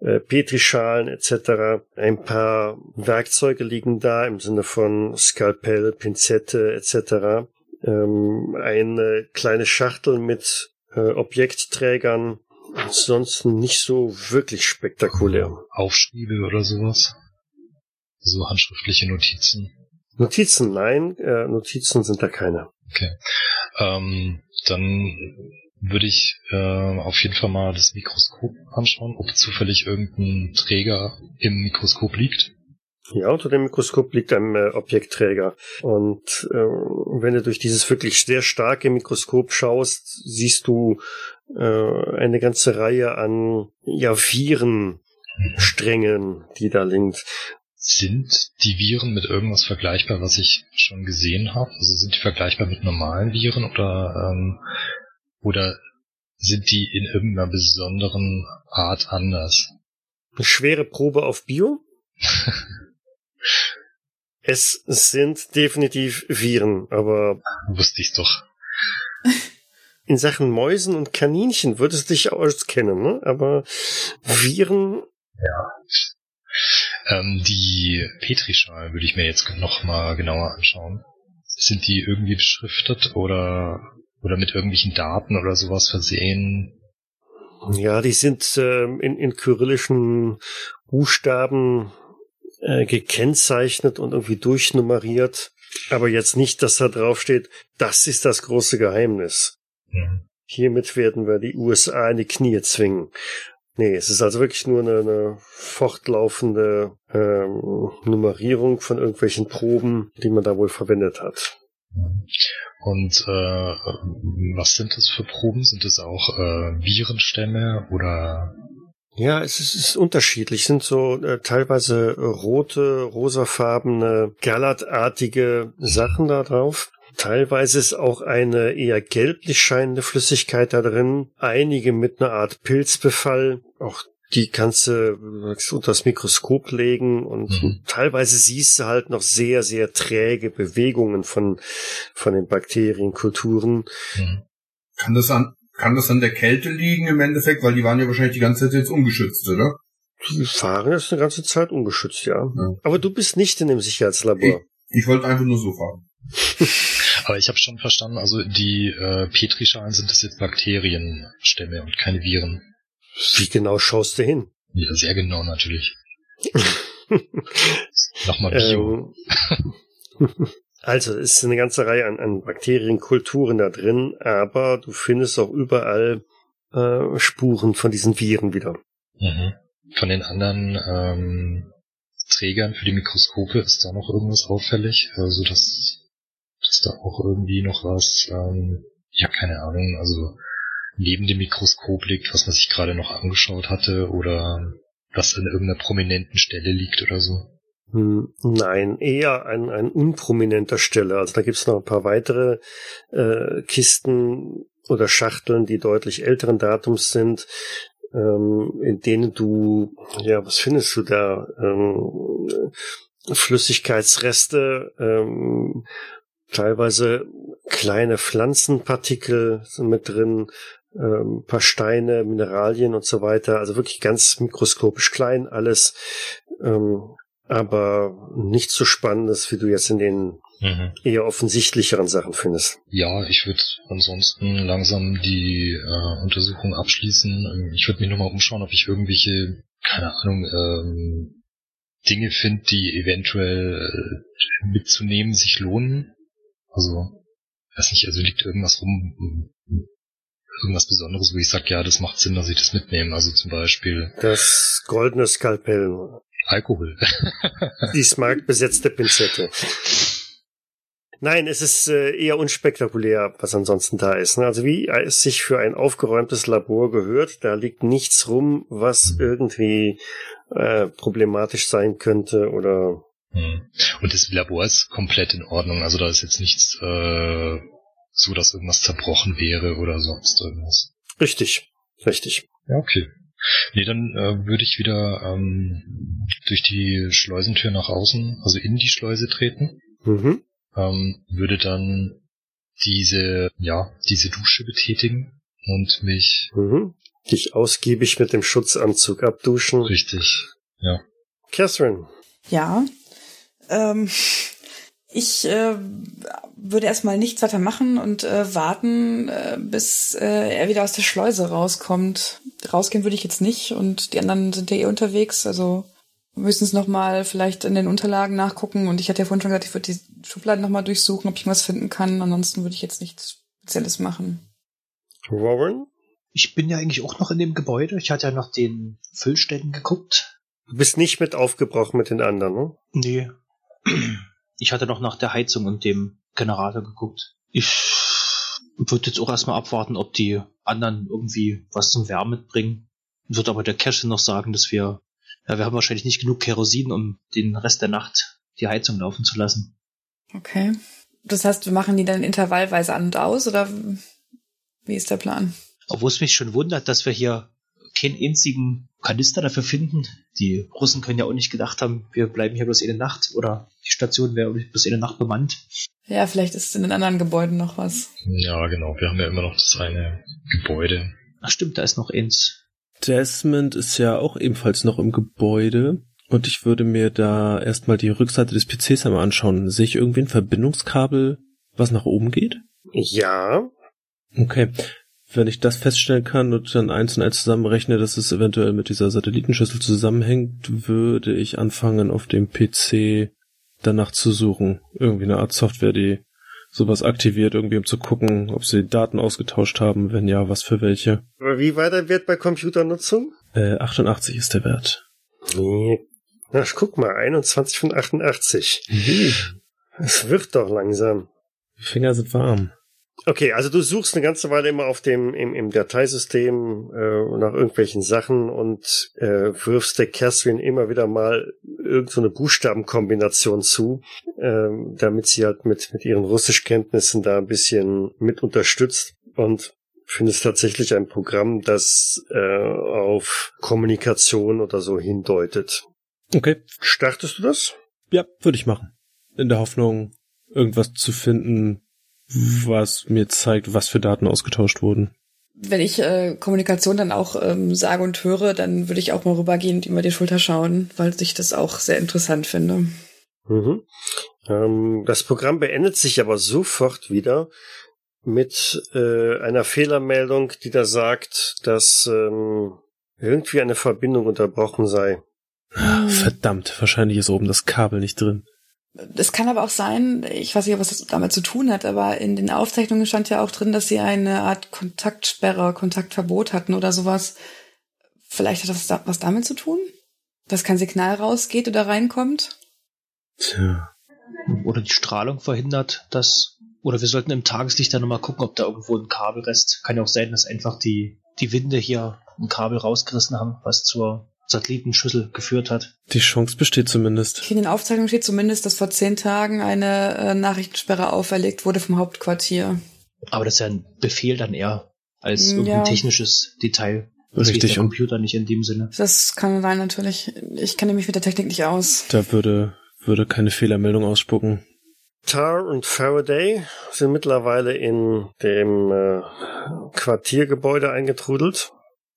äh, Petrischalen etc. Ein paar Werkzeuge liegen da im Sinne von Skalpell, Pinzette etc. Ähm, eine kleine Schachtel mit äh, Objektträgern. Ansonsten nicht so wirklich spektakulär. Aufschriebe oder sowas? So handschriftliche Notizen. Notizen, nein, äh, Notizen sind da keine. Okay. Ähm, dann würde ich äh, auf jeden Fall mal das Mikroskop anschauen, ob zufällig irgendein Träger im Mikroskop liegt. Ja, unter dem Mikroskop liegt ein äh, Objektträger. Und äh, wenn du durch dieses wirklich sehr starke Mikroskop schaust, siehst du äh, eine ganze Reihe an ja, Virensträngen, die da liegen. Sind die Viren mit irgendwas vergleichbar, was ich schon gesehen habe? Also sind die vergleichbar mit normalen Viren oder ähm, oder sind die in irgendeiner besonderen Art anders? Eine schwere Probe auf Bio? es sind definitiv Viren, aber. Wusste ich doch. In Sachen Mäusen und Kaninchen würdest du dich auskennen, ne? Aber Viren. Ja. Ähm, die Petrischalen würde ich mir jetzt noch mal genauer anschauen. Sind die irgendwie beschriftet oder oder mit irgendwelchen Daten oder sowas versehen? Ja, die sind äh, in, in kyrillischen Buchstaben äh, gekennzeichnet und irgendwie durchnummeriert. Aber jetzt nicht, dass da drauf steht, das ist das große Geheimnis. Mhm. Hiermit werden wir die USA in die Knie zwingen. Nee, es ist also wirklich nur eine, eine fortlaufende ähm, Nummerierung von irgendwelchen Proben, die man da wohl verwendet hat. Mhm. Und äh, was sind das für Proben? Sind das auch äh, Virenstämme oder? Ja, es ist, es ist unterschiedlich. Es sind so äh, teilweise rote, rosafarbene, gallertartige Sachen da drauf. Teilweise ist auch eine eher gelblich scheinende Flüssigkeit da drin. Einige mit einer Art Pilzbefall. Auch die kannst du unter das Mikroskop legen und mhm. teilweise siehst du halt noch sehr, sehr träge Bewegungen von, von den Bakterienkulturen. Mhm. Kann das an, kann das an der Kälte liegen im Endeffekt? Weil die waren ja wahrscheinlich die ganze Zeit jetzt ungeschützt, oder? Die fahren jetzt eine ganze Zeit ungeschützt, ja. ja. Aber du bist nicht in dem Sicherheitslabor. Ich, ich wollte einfach nur so fahren. Aber ich habe schon verstanden, also die äh, Petrischalen sind das jetzt Bakterienstämme und keine Viren. Wie genau schaust du hin? Ja, sehr genau natürlich. Nochmal Bio. Ähm, also, es ist eine ganze Reihe an, an Bakterienkulturen da drin, aber du findest auch überall äh, Spuren von diesen Viren wieder. Mhm. Von den anderen ähm, Trägern für die Mikroskope ist da noch irgendwas auffällig, also dass, dass da auch irgendwie noch was, ähm, ja keine Ahnung, also neben dem Mikroskop liegt, was man sich gerade noch angeschaut hatte oder was an irgendeiner prominenten Stelle liegt oder so? Hm, nein, eher an, an unprominenter Stelle. Also da gibt's noch ein paar weitere äh, Kisten oder Schachteln, die deutlich älteren Datums sind, ähm, in denen du, ja, was findest du da? Ähm, Flüssigkeitsreste, ähm, teilweise kleine Pflanzenpartikel sind mit drin, ähm, paar Steine, Mineralien und so weiter. Also wirklich ganz mikroskopisch klein alles, ähm, aber nicht so spannendes, wie du jetzt in den mhm. eher offensichtlicheren Sachen findest. Ja, ich würde ansonsten langsam die äh, Untersuchung abschließen. Ich würde mich nochmal umschauen, ob ich irgendwelche, keine Ahnung, ähm, Dinge finde, die eventuell äh, mitzunehmen sich lohnen. Also, weiß nicht, also liegt irgendwas rum, irgendwas Besonderes, wo ich sage, ja, das macht Sinn, dass ich das mitnehme. Also zum Beispiel. Das goldene Skalpell. Alkohol. Die smaragdbesetzte Pinzette. Nein, es ist äh, eher unspektakulär, was ansonsten da ist. Ne? Also wie es sich für ein aufgeräumtes Labor gehört, da liegt nichts rum, was irgendwie äh, problematisch sein könnte oder. Hm. Und das Labor ist komplett in Ordnung. Also da ist jetzt nichts äh, so, dass irgendwas zerbrochen wäre oder sonst irgendwas. Richtig, richtig. Ja, okay. Nee, dann äh, würde ich wieder ähm, durch die Schleusentür nach außen, also in die Schleuse treten. Mhm. Ähm, würde dann diese, ja, diese Dusche betätigen und mich mhm. dich ausgiebig mit dem Schutzanzug abduschen. Richtig, ja. Catherine. Ja. Ähm, ich äh, würde erstmal nichts weiter machen und äh, warten, äh, bis äh, er wieder aus der Schleuse rauskommt. Rausgehen würde ich jetzt nicht und die anderen sind ja eh unterwegs, also höchstens nochmal vielleicht in den Unterlagen nachgucken und ich hatte ja vorhin schon gesagt, ich würde die Schubladen nochmal durchsuchen, ob ich was finden kann. Ansonsten würde ich jetzt nichts Spezielles machen. Warren? Ich bin ja eigentlich auch noch in dem Gebäude. Ich hatte ja nach den Füllständen geguckt. Du bist nicht mit aufgebrochen mit den anderen, ne? Nee. Ich hatte noch nach der Heizung und dem Generator geguckt. Ich würde jetzt auch erstmal abwarten, ob die anderen irgendwie was zum Wärmen mitbringen. Würde aber der Cache noch sagen, dass wir, ja, wir haben wahrscheinlich nicht genug Kerosin, um den Rest der Nacht die Heizung laufen zu lassen. Okay. Das heißt, wir machen die dann intervallweise an und aus oder wie ist der Plan? Obwohl es mich schon wundert, dass wir hier keinen einzigen Kanister dafür finden. Die Russen können ja auch nicht gedacht haben, wir bleiben hier bloß eine Nacht oder die Station wäre bloß eine Nacht bemannt. Ja, vielleicht ist in den anderen Gebäuden noch was. Ja, genau. Wir haben ja immer noch das eine Gebäude. Ach stimmt, da ist noch eins. Desmond ist ja auch ebenfalls noch im Gebäude. Und ich würde mir da erstmal die Rückseite des PCs einmal anschauen. Sehe ich irgendwie ein Verbindungskabel, was nach oben geht? Ja. Okay. Wenn ich das feststellen kann und dann eins und eins zusammenrechne, dass es eventuell mit dieser Satellitenschüssel zusammenhängt, würde ich anfangen, auf dem PC danach zu suchen. Irgendwie eine Art Software, die sowas aktiviert, irgendwie um zu gucken, ob sie Daten ausgetauscht haben, wenn ja, was für welche. Aber wie war der Wert bei Computernutzung? Äh, 88 ist der Wert. Nee. Na, guck mal, 21 von 88. Es wird doch langsam. Die Finger sind warm. Okay, also du suchst eine ganze Weile immer auf dem im, im Dateisystem äh, nach irgendwelchen Sachen und äh, wirfst der Catherine immer wieder mal irgendeine so eine Buchstabenkombination zu, ähm, damit sie halt mit mit ihren Russischkenntnissen da ein bisschen mit unterstützt und findest tatsächlich ein Programm, das äh, auf Kommunikation oder so hindeutet. Okay. Startest du das? Ja, würde ich machen. In der Hoffnung, irgendwas zu finden, was mir zeigt, was für Daten ausgetauscht wurden. Wenn ich äh, Kommunikation dann auch ähm, sage und höre, dann würde ich auch mal rübergehen und über die Schulter schauen, weil ich das auch sehr interessant finde. Mhm. Ähm, das Programm beendet sich aber sofort wieder mit äh, einer Fehlermeldung, die da sagt, dass ähm, irgendwie eine Verbindung unterbrochen sei. Verdammt, wahrscheinlich ist oben das Kabel nicht drin. Es kann aber auch sein, ich weiß nicht, was das damit zu tun hat, aber in den Aufzeichnungen stand ja auch drin, dass sie eine Art Kontaktsperre, Kontaktverbot hatten oder sowas. Vielleicht hat das da, was damit zu tun? Dass kein Signal rausgeht oder reinkommt? Tja. Oder die Strahlung verhindert das. Oder wir sollten im Tageslicht dann nochmal gucken, ob da irgendwo ein Kabelrest. Kann ja auch sein, dass einfach die, die Winde hier ein Kabel rausgerissen haben, was zur Satellitenschüssel geführt hat. Die Chance besteht zumindest. In den Aufzeichnungen steht zumindest, dass vor zehn Tagen eine äh, Nachrichtensperre auferlegt wurde vom Hauptquartier. Aber das ist ja ein Befehl dann eher als Ja. irgendein technisches Detail. Das Richtig, weiß der Computer nicht in dem Sinne. Das kann sein natürlich. Ich kenne mich mit der Technik nicht aus. Da würde, würde keine Fehlermeldung ausspucken. Tar und Faraday sind mittlerweile in dem äh, Quartiergebäude eingetrudelt.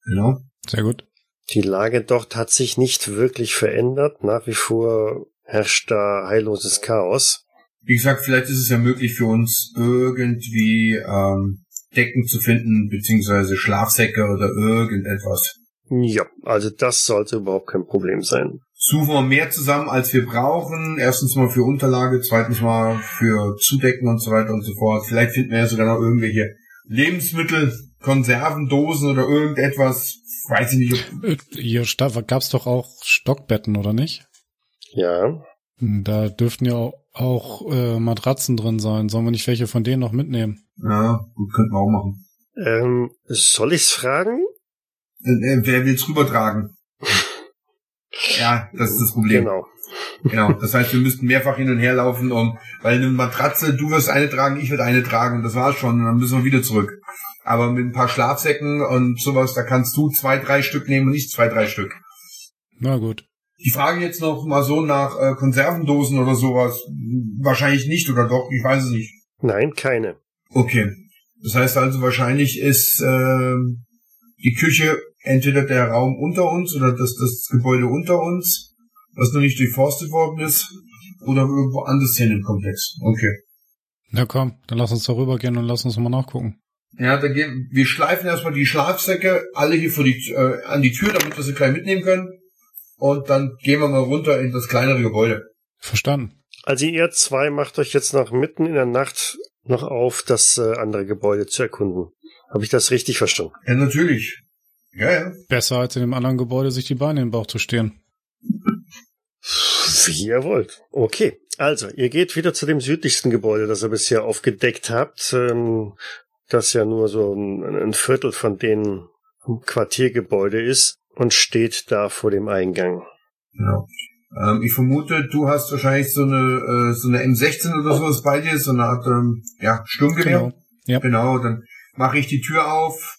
Genau. Sehr gut. Die Lage dort hat sich nicht wirklich verändert. Nach wie vor herrscht da heilloses Chaos. Wie gesagt, vielleicht ist es ja möglich für uns irgendwie ähm, Decken zu finden, beziehungsweise Schlafsäcke oder irgendetwas. Ja, also das sollte überhaupt kein Problem sein. Suchen wir mehr zusammen, als wir brauchen. Erstens mal für Unterlage, zweitens mal für Zudecken und so weiter und so fort. Vielleicht finden wir ja sogar noch irgendwelche Lebensmittel, Konservendosen oder irgendetwas. Weiß ich nicht, ob Hier sta- gab's doch auch Stockbetten, oder nicht? Ja, Da dürften ja auch, auch äh, Matratzen drin sein. Sollen wir nicht welche von denen noch mitnehmen? Ja, gut, könnten wir auch machen. ähm, soll ich's fragen? Äh, äh, wer will's rübertragen? Ja, das ist das Problem. Genau. Genau. Das heißt, wir müssten mehrfach hin und her laufen, um, weil eine Matratze, du wirst eine tragen, ich werde eine tragen und das war's schon. Und dann müssen wir wieder zurück. Aber mit ein paar Schlafsäcken und sowas, da kannst du zwei, drei Stück nehmen und nicht zwei, drei Stück. Na gut. Die Frage jetzt noch mal so nach äh, Konservendosen oder sowas. Wahrscheinlich nicht oder doch, ich weiß es nicht. Nein, keine. Okay. Das heißt also, wahrscheinlich ist äh, die Küche, entweder der Raum unter uns oder das, das Gebäude unter uns, was noch nicht durchforstet worden ist, oder irgendwo anders hin im Komplex. Okay. Na komm, dann lass uns darüber gehen und lass uns mal nachgucken. Ja, dann gehen, wir schleifen erstmal die Schlafsäcke alle hier vor die, äh, an die Tür, damit wir sie gleich mitnehmen können. Und dann gehen wir mal runter in das kleinere Gebäude. Verstanden. Also ihr zwei macht euch jetzt noch mitten in der Nacht noch auf, das äh, andere Gebäude zu erkunden. Habe ich das richtig verstanden? Ja, natürlich. Ja, ja. Besser als in dem anderen Gebäude sich die Beine im Bauch zu stehen. Wie ihr wollt. Okay, also ihr geht wieder zu dem südlichsten Gebäude, das ihr bisher aufgedeckt habt. Ähm, das ja nur so ein, ein Viertel von den Quartiergebäude ist und steht da vor dem Eingang. Genau. Ähm, ich vermute, du hast wahrscheinlich so eine, äh, so eine M16 oder sowas bei dir, so eine Art ähm, ja, Sturmgewehr. Genau. Ja. Genau, dann mache ich die Tür auf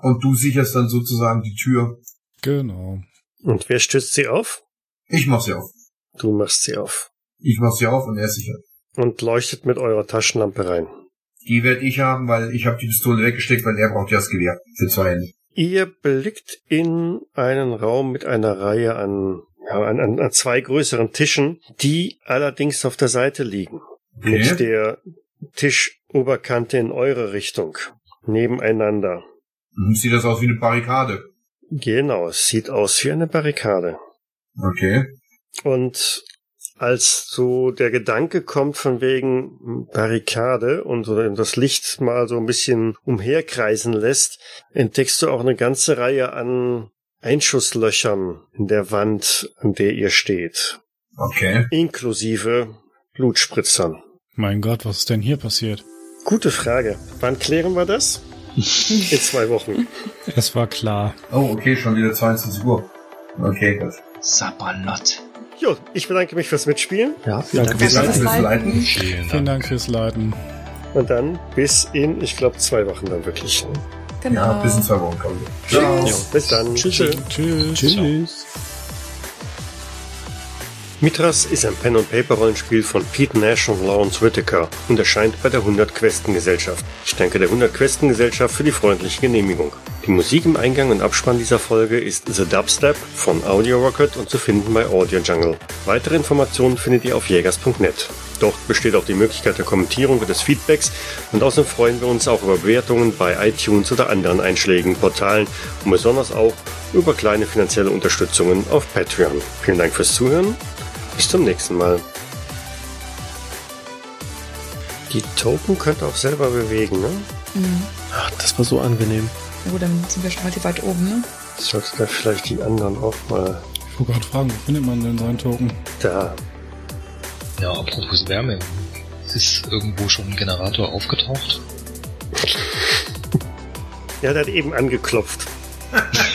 und du sicherst dann sozusagen die Tür. Genau. Und wer stützt sie auf? Ich mach sie auf. Du machst sie auf. Ich mach sie auf und er sichert. Und leuchtet mit eurer Taschenlampe rein. Die werde ich haben, weil ich habe die Pistole weggesteckt, weil er braucht ja das Gewehr für zwei Hände. Ihr blickt in einen Raum mit einer Reihe an, ja, an, an, an zwei größeren Tischen, die allerdings auf der Seite liegen. Mit der Tischoberkante in eure Richtung. Nebeneinander. Hm, Sieht das aus wie eine Barrikade? Genau, es sieht aus wie eine Barrikade. Okay. Und als so der Gedanke kommt von wegen Barrikade und so das Licht mal so ein bisschen umherkreisen lässt, entdeckst du auch eine ganze Reihe an Einschusslöchern in der Wand, an der ihr steht. Okay. Inklusive Blutspritzern. Mein Gott, was ist denn hier passiert? Gute Frage. Wann klären wir das? In zwei Wochen. Es war klar. Oh, okay, schon wieder 22 Uhr. Okay, gut. Sabalot. Jo, ich bedanke mich fürs Mitspielen Ja, vielen Danke Dank. fürs Leiten. Leiten. Vielen Vielen Dank. Dank fürs Leiten. und dann bis in, ich glaube, zwei Wochen dann wirklich. Genau. Ja, bis in zwei Wochen kommen wir. Ciao. Jo, bis dann. Tschüssi. Tschüss. Tschüss. Mitras ist ein Pen-and-Paper-Rollenspiel von Pete Nash und Lawrence Whittaker und erscheint bei der 100 Questen Gesellschaft. Ich danke der 100 Questen Gesellschaft für die freundliche Genehmigung. Die Musik im Eingang und Abspann dieser Folge ist The Dubstep von Audio Rocket und zu finden bei Audio Jungle. Weitere Informationen findet ihr auf jägers.net. Dort besteht auch die Möglichkeit der Kommentierung und des Feedbacks und außerdem freuen wir uns auch über Bewertungen bei iTunes oder anderen einschlägigen Portalen und besonders auch über kleine finanzielle Unterstützungen auf Patreon. Vielen Dank fürs Zuhören bis zum nächsten Mal. Die Token könnt ihr auch selber bewegen, ne? Ach, das war so angenehm. Na gut, dann sind wir schon relativ weit oben, ne? Sollte da vielleicht die anderen auch mal Ich wollte gerade fragen, wo findet man denn seinen Token? da. Ja, apropos Wärme. Ist irgendwo schon ein Generator aufgetaucht? Ja, der hat eben angeklopft.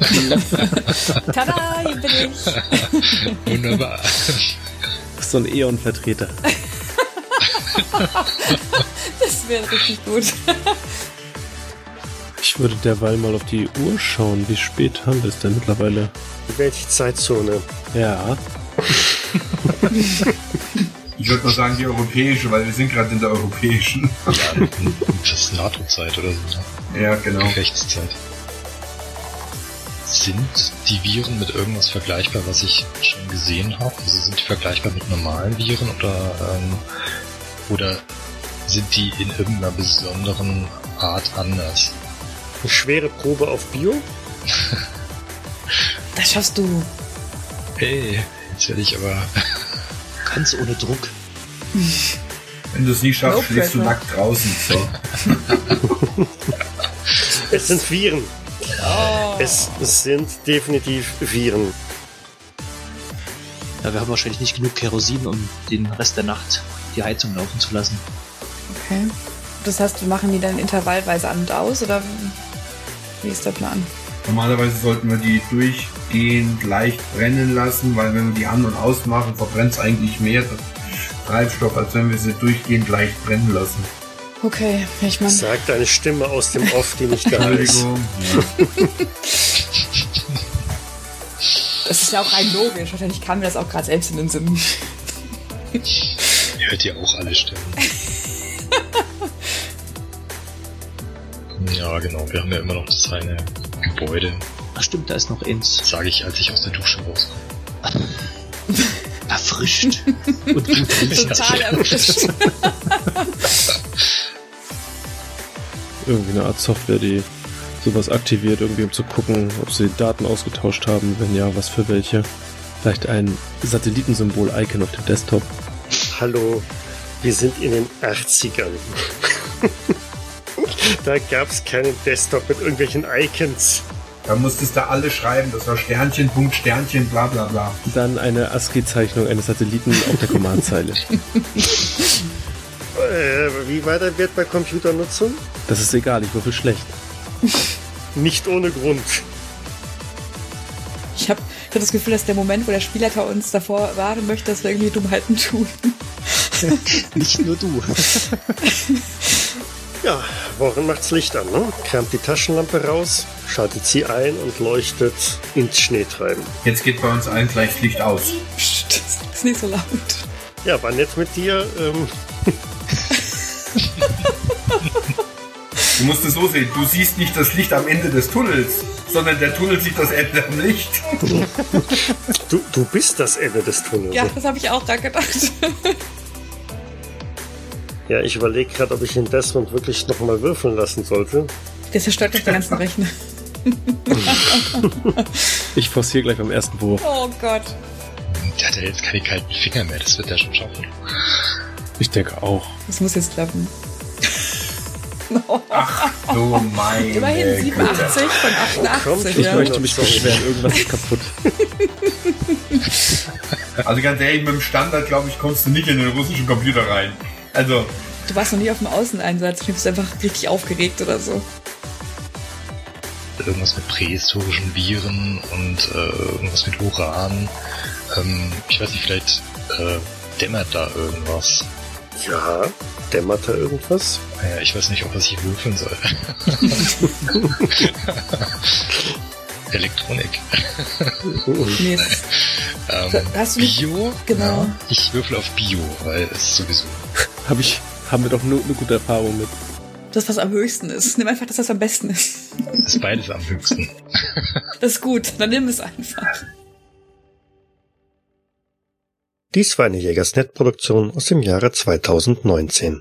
Tada, hier bin ich. Wunderbar. Das ist so ein Eon-Vertreter. Das wäre richtig gut. Ich würde derweil mal auf die Uhr schauen. Wie spät haben wir es denn mittlerweile? Welche Zeitzone? Ja. Ich würde mal sagen die europäische, weil wir sind gerade in der europäischen. Ja, das ist NATO-Zeit oder so. ja, genau. Gefechtszeit. Sind die Viren mit irgendwas vergleichbar, was ich schon gesehen habe? Also sind die vergleichbar mit normalen Viren oder, ähm, oder sind die in irgendeiner besonderen Art anders? Eine schwere Probe auf Bio? Das schaffst du. Hey, jetzt werde ich aber Ganz ohne Druck. Wenn du es nie schaffst, No schläfst du nackt draußen. So. Es sind Viren. Es sind definitiv Viren. Ja, wir haben wahrscheinlich nicht genug Kerosin, um den Rest der Nacht die Heizung laufen zu lassen. Okay. Das heißt, wir machen die dann intervallweise an und aus oder wie ist der Plan? Normalerweise sollten wir die durchgehend leicht brennen lassen, weil wenn wir die an- und ausmachen, verbrennt es eigentlich mehr Treibstoff, als wenn wir sie durchgehend leicht brennen lassen. Okay, ich meine, Sagt eine Stimme aus dem Off, die nicht da ist. Das ist ja auch rein logisch. Wahrscheinlich kam mir das auch gerade selbst in den Sinn. ihr hört ja auch alle Stimmen. Ja, genau. Wir haben ja immer noch das eine Gebäude, Ach stimmt, da ist noch eins. sage ich, als ich aus der Dusche rauskomme. Erfrischt. Und gut. Total erwischt. Irgendwie eine Art Software, die sowas aktiviert, irgendwie um zu gucken, ob sie Daten ausgetauscht haben, wenn ja, was für welche. Vielleicht ein Satellitensymbol-Icon auf dem Desktop. Hallo, wir sind in den 80ern. da gab's keinen Desktop mit irgendwelchen Icons. Da musstest du alle schreiben, das war Sternchen, Punkt, Sternchen, bla bla bla. Dann eine ASCII-Zeichnung eines Satelliten auf der Command-Zeile. Äh, wie weiter wird bei Computernutzung? Das ist egal, ich würfel schlecht. Nicht ohne Grund. Ich habe hab das Gefühl, dass der Moment, wo der Spielleiter uns davor warnen möchte, dass wir irgendwie Dummheiten tun. Nicht nur du. Ja, Warren macht's Licht an, ne? Kramt die Taschenlampe raus, schaltet sie ein und leuchtet ins Schneetreiben. Jetzt geht bei uns allen gleich Licht aus. Psst, ist nicht so laut. Ja, war nett mit dir. Ähm, Du musst es so sehen, du siehst nicht das Licht am Ende des Tunnels, sondern der Tunnel sieht das Ende am Licht. du, du bist das Ende des Tunnels. Ja, das habe ich auch gerade gedacht. Ja, ich überlege gerade, ob ich den Desmond wirklich nochmal würfeln lassen sollte. Der zerstört doch den ganzen Rechner. Ich forciere gleich beim ersten Wurf. Oh Gott. Der hat ja jetzt keine kalten Finger mehr, das wird er schon schaffen. Ich denke auch. Das muss jetzt klappen. Du meine Immerhin 87 Güte. von Komm, 88. ich ja. möchte möchte mich beschweren, irgendwas ist kaputt. Also ganz ehrlich, mit dem Standard, glaube ich, kommst du nicht in den russischen Computer rein. Also, Du warst noch nie auf dem Außeneinsatz. Du bist einfach richtig aufgeregt oder so. Irgendwas mit prähistorischen Viren und äh, irgendwas mit Uran. Ähm, ich weiß nicht, vielleicht äh, dämmert da irgendwas. Ja, dämmert da irgendwas? Naja, ich weiß nicht, auf was ich würfeln soll. Elektronik. Nee, es- Ähm, Hast du Bio? Genau. Ja, ich würfel auf Bio, weil es sowieso. Hab ich, haben wir doch nur eine gute Erfahrung mit. das, was am höchsten ist. Nimm einfach das, was am besten ist. Ist beides am höchsten. Das ist gut. Dann nimm es einfach. Dies war eine Jägersnet-Produktion aus dem Jahre 2019.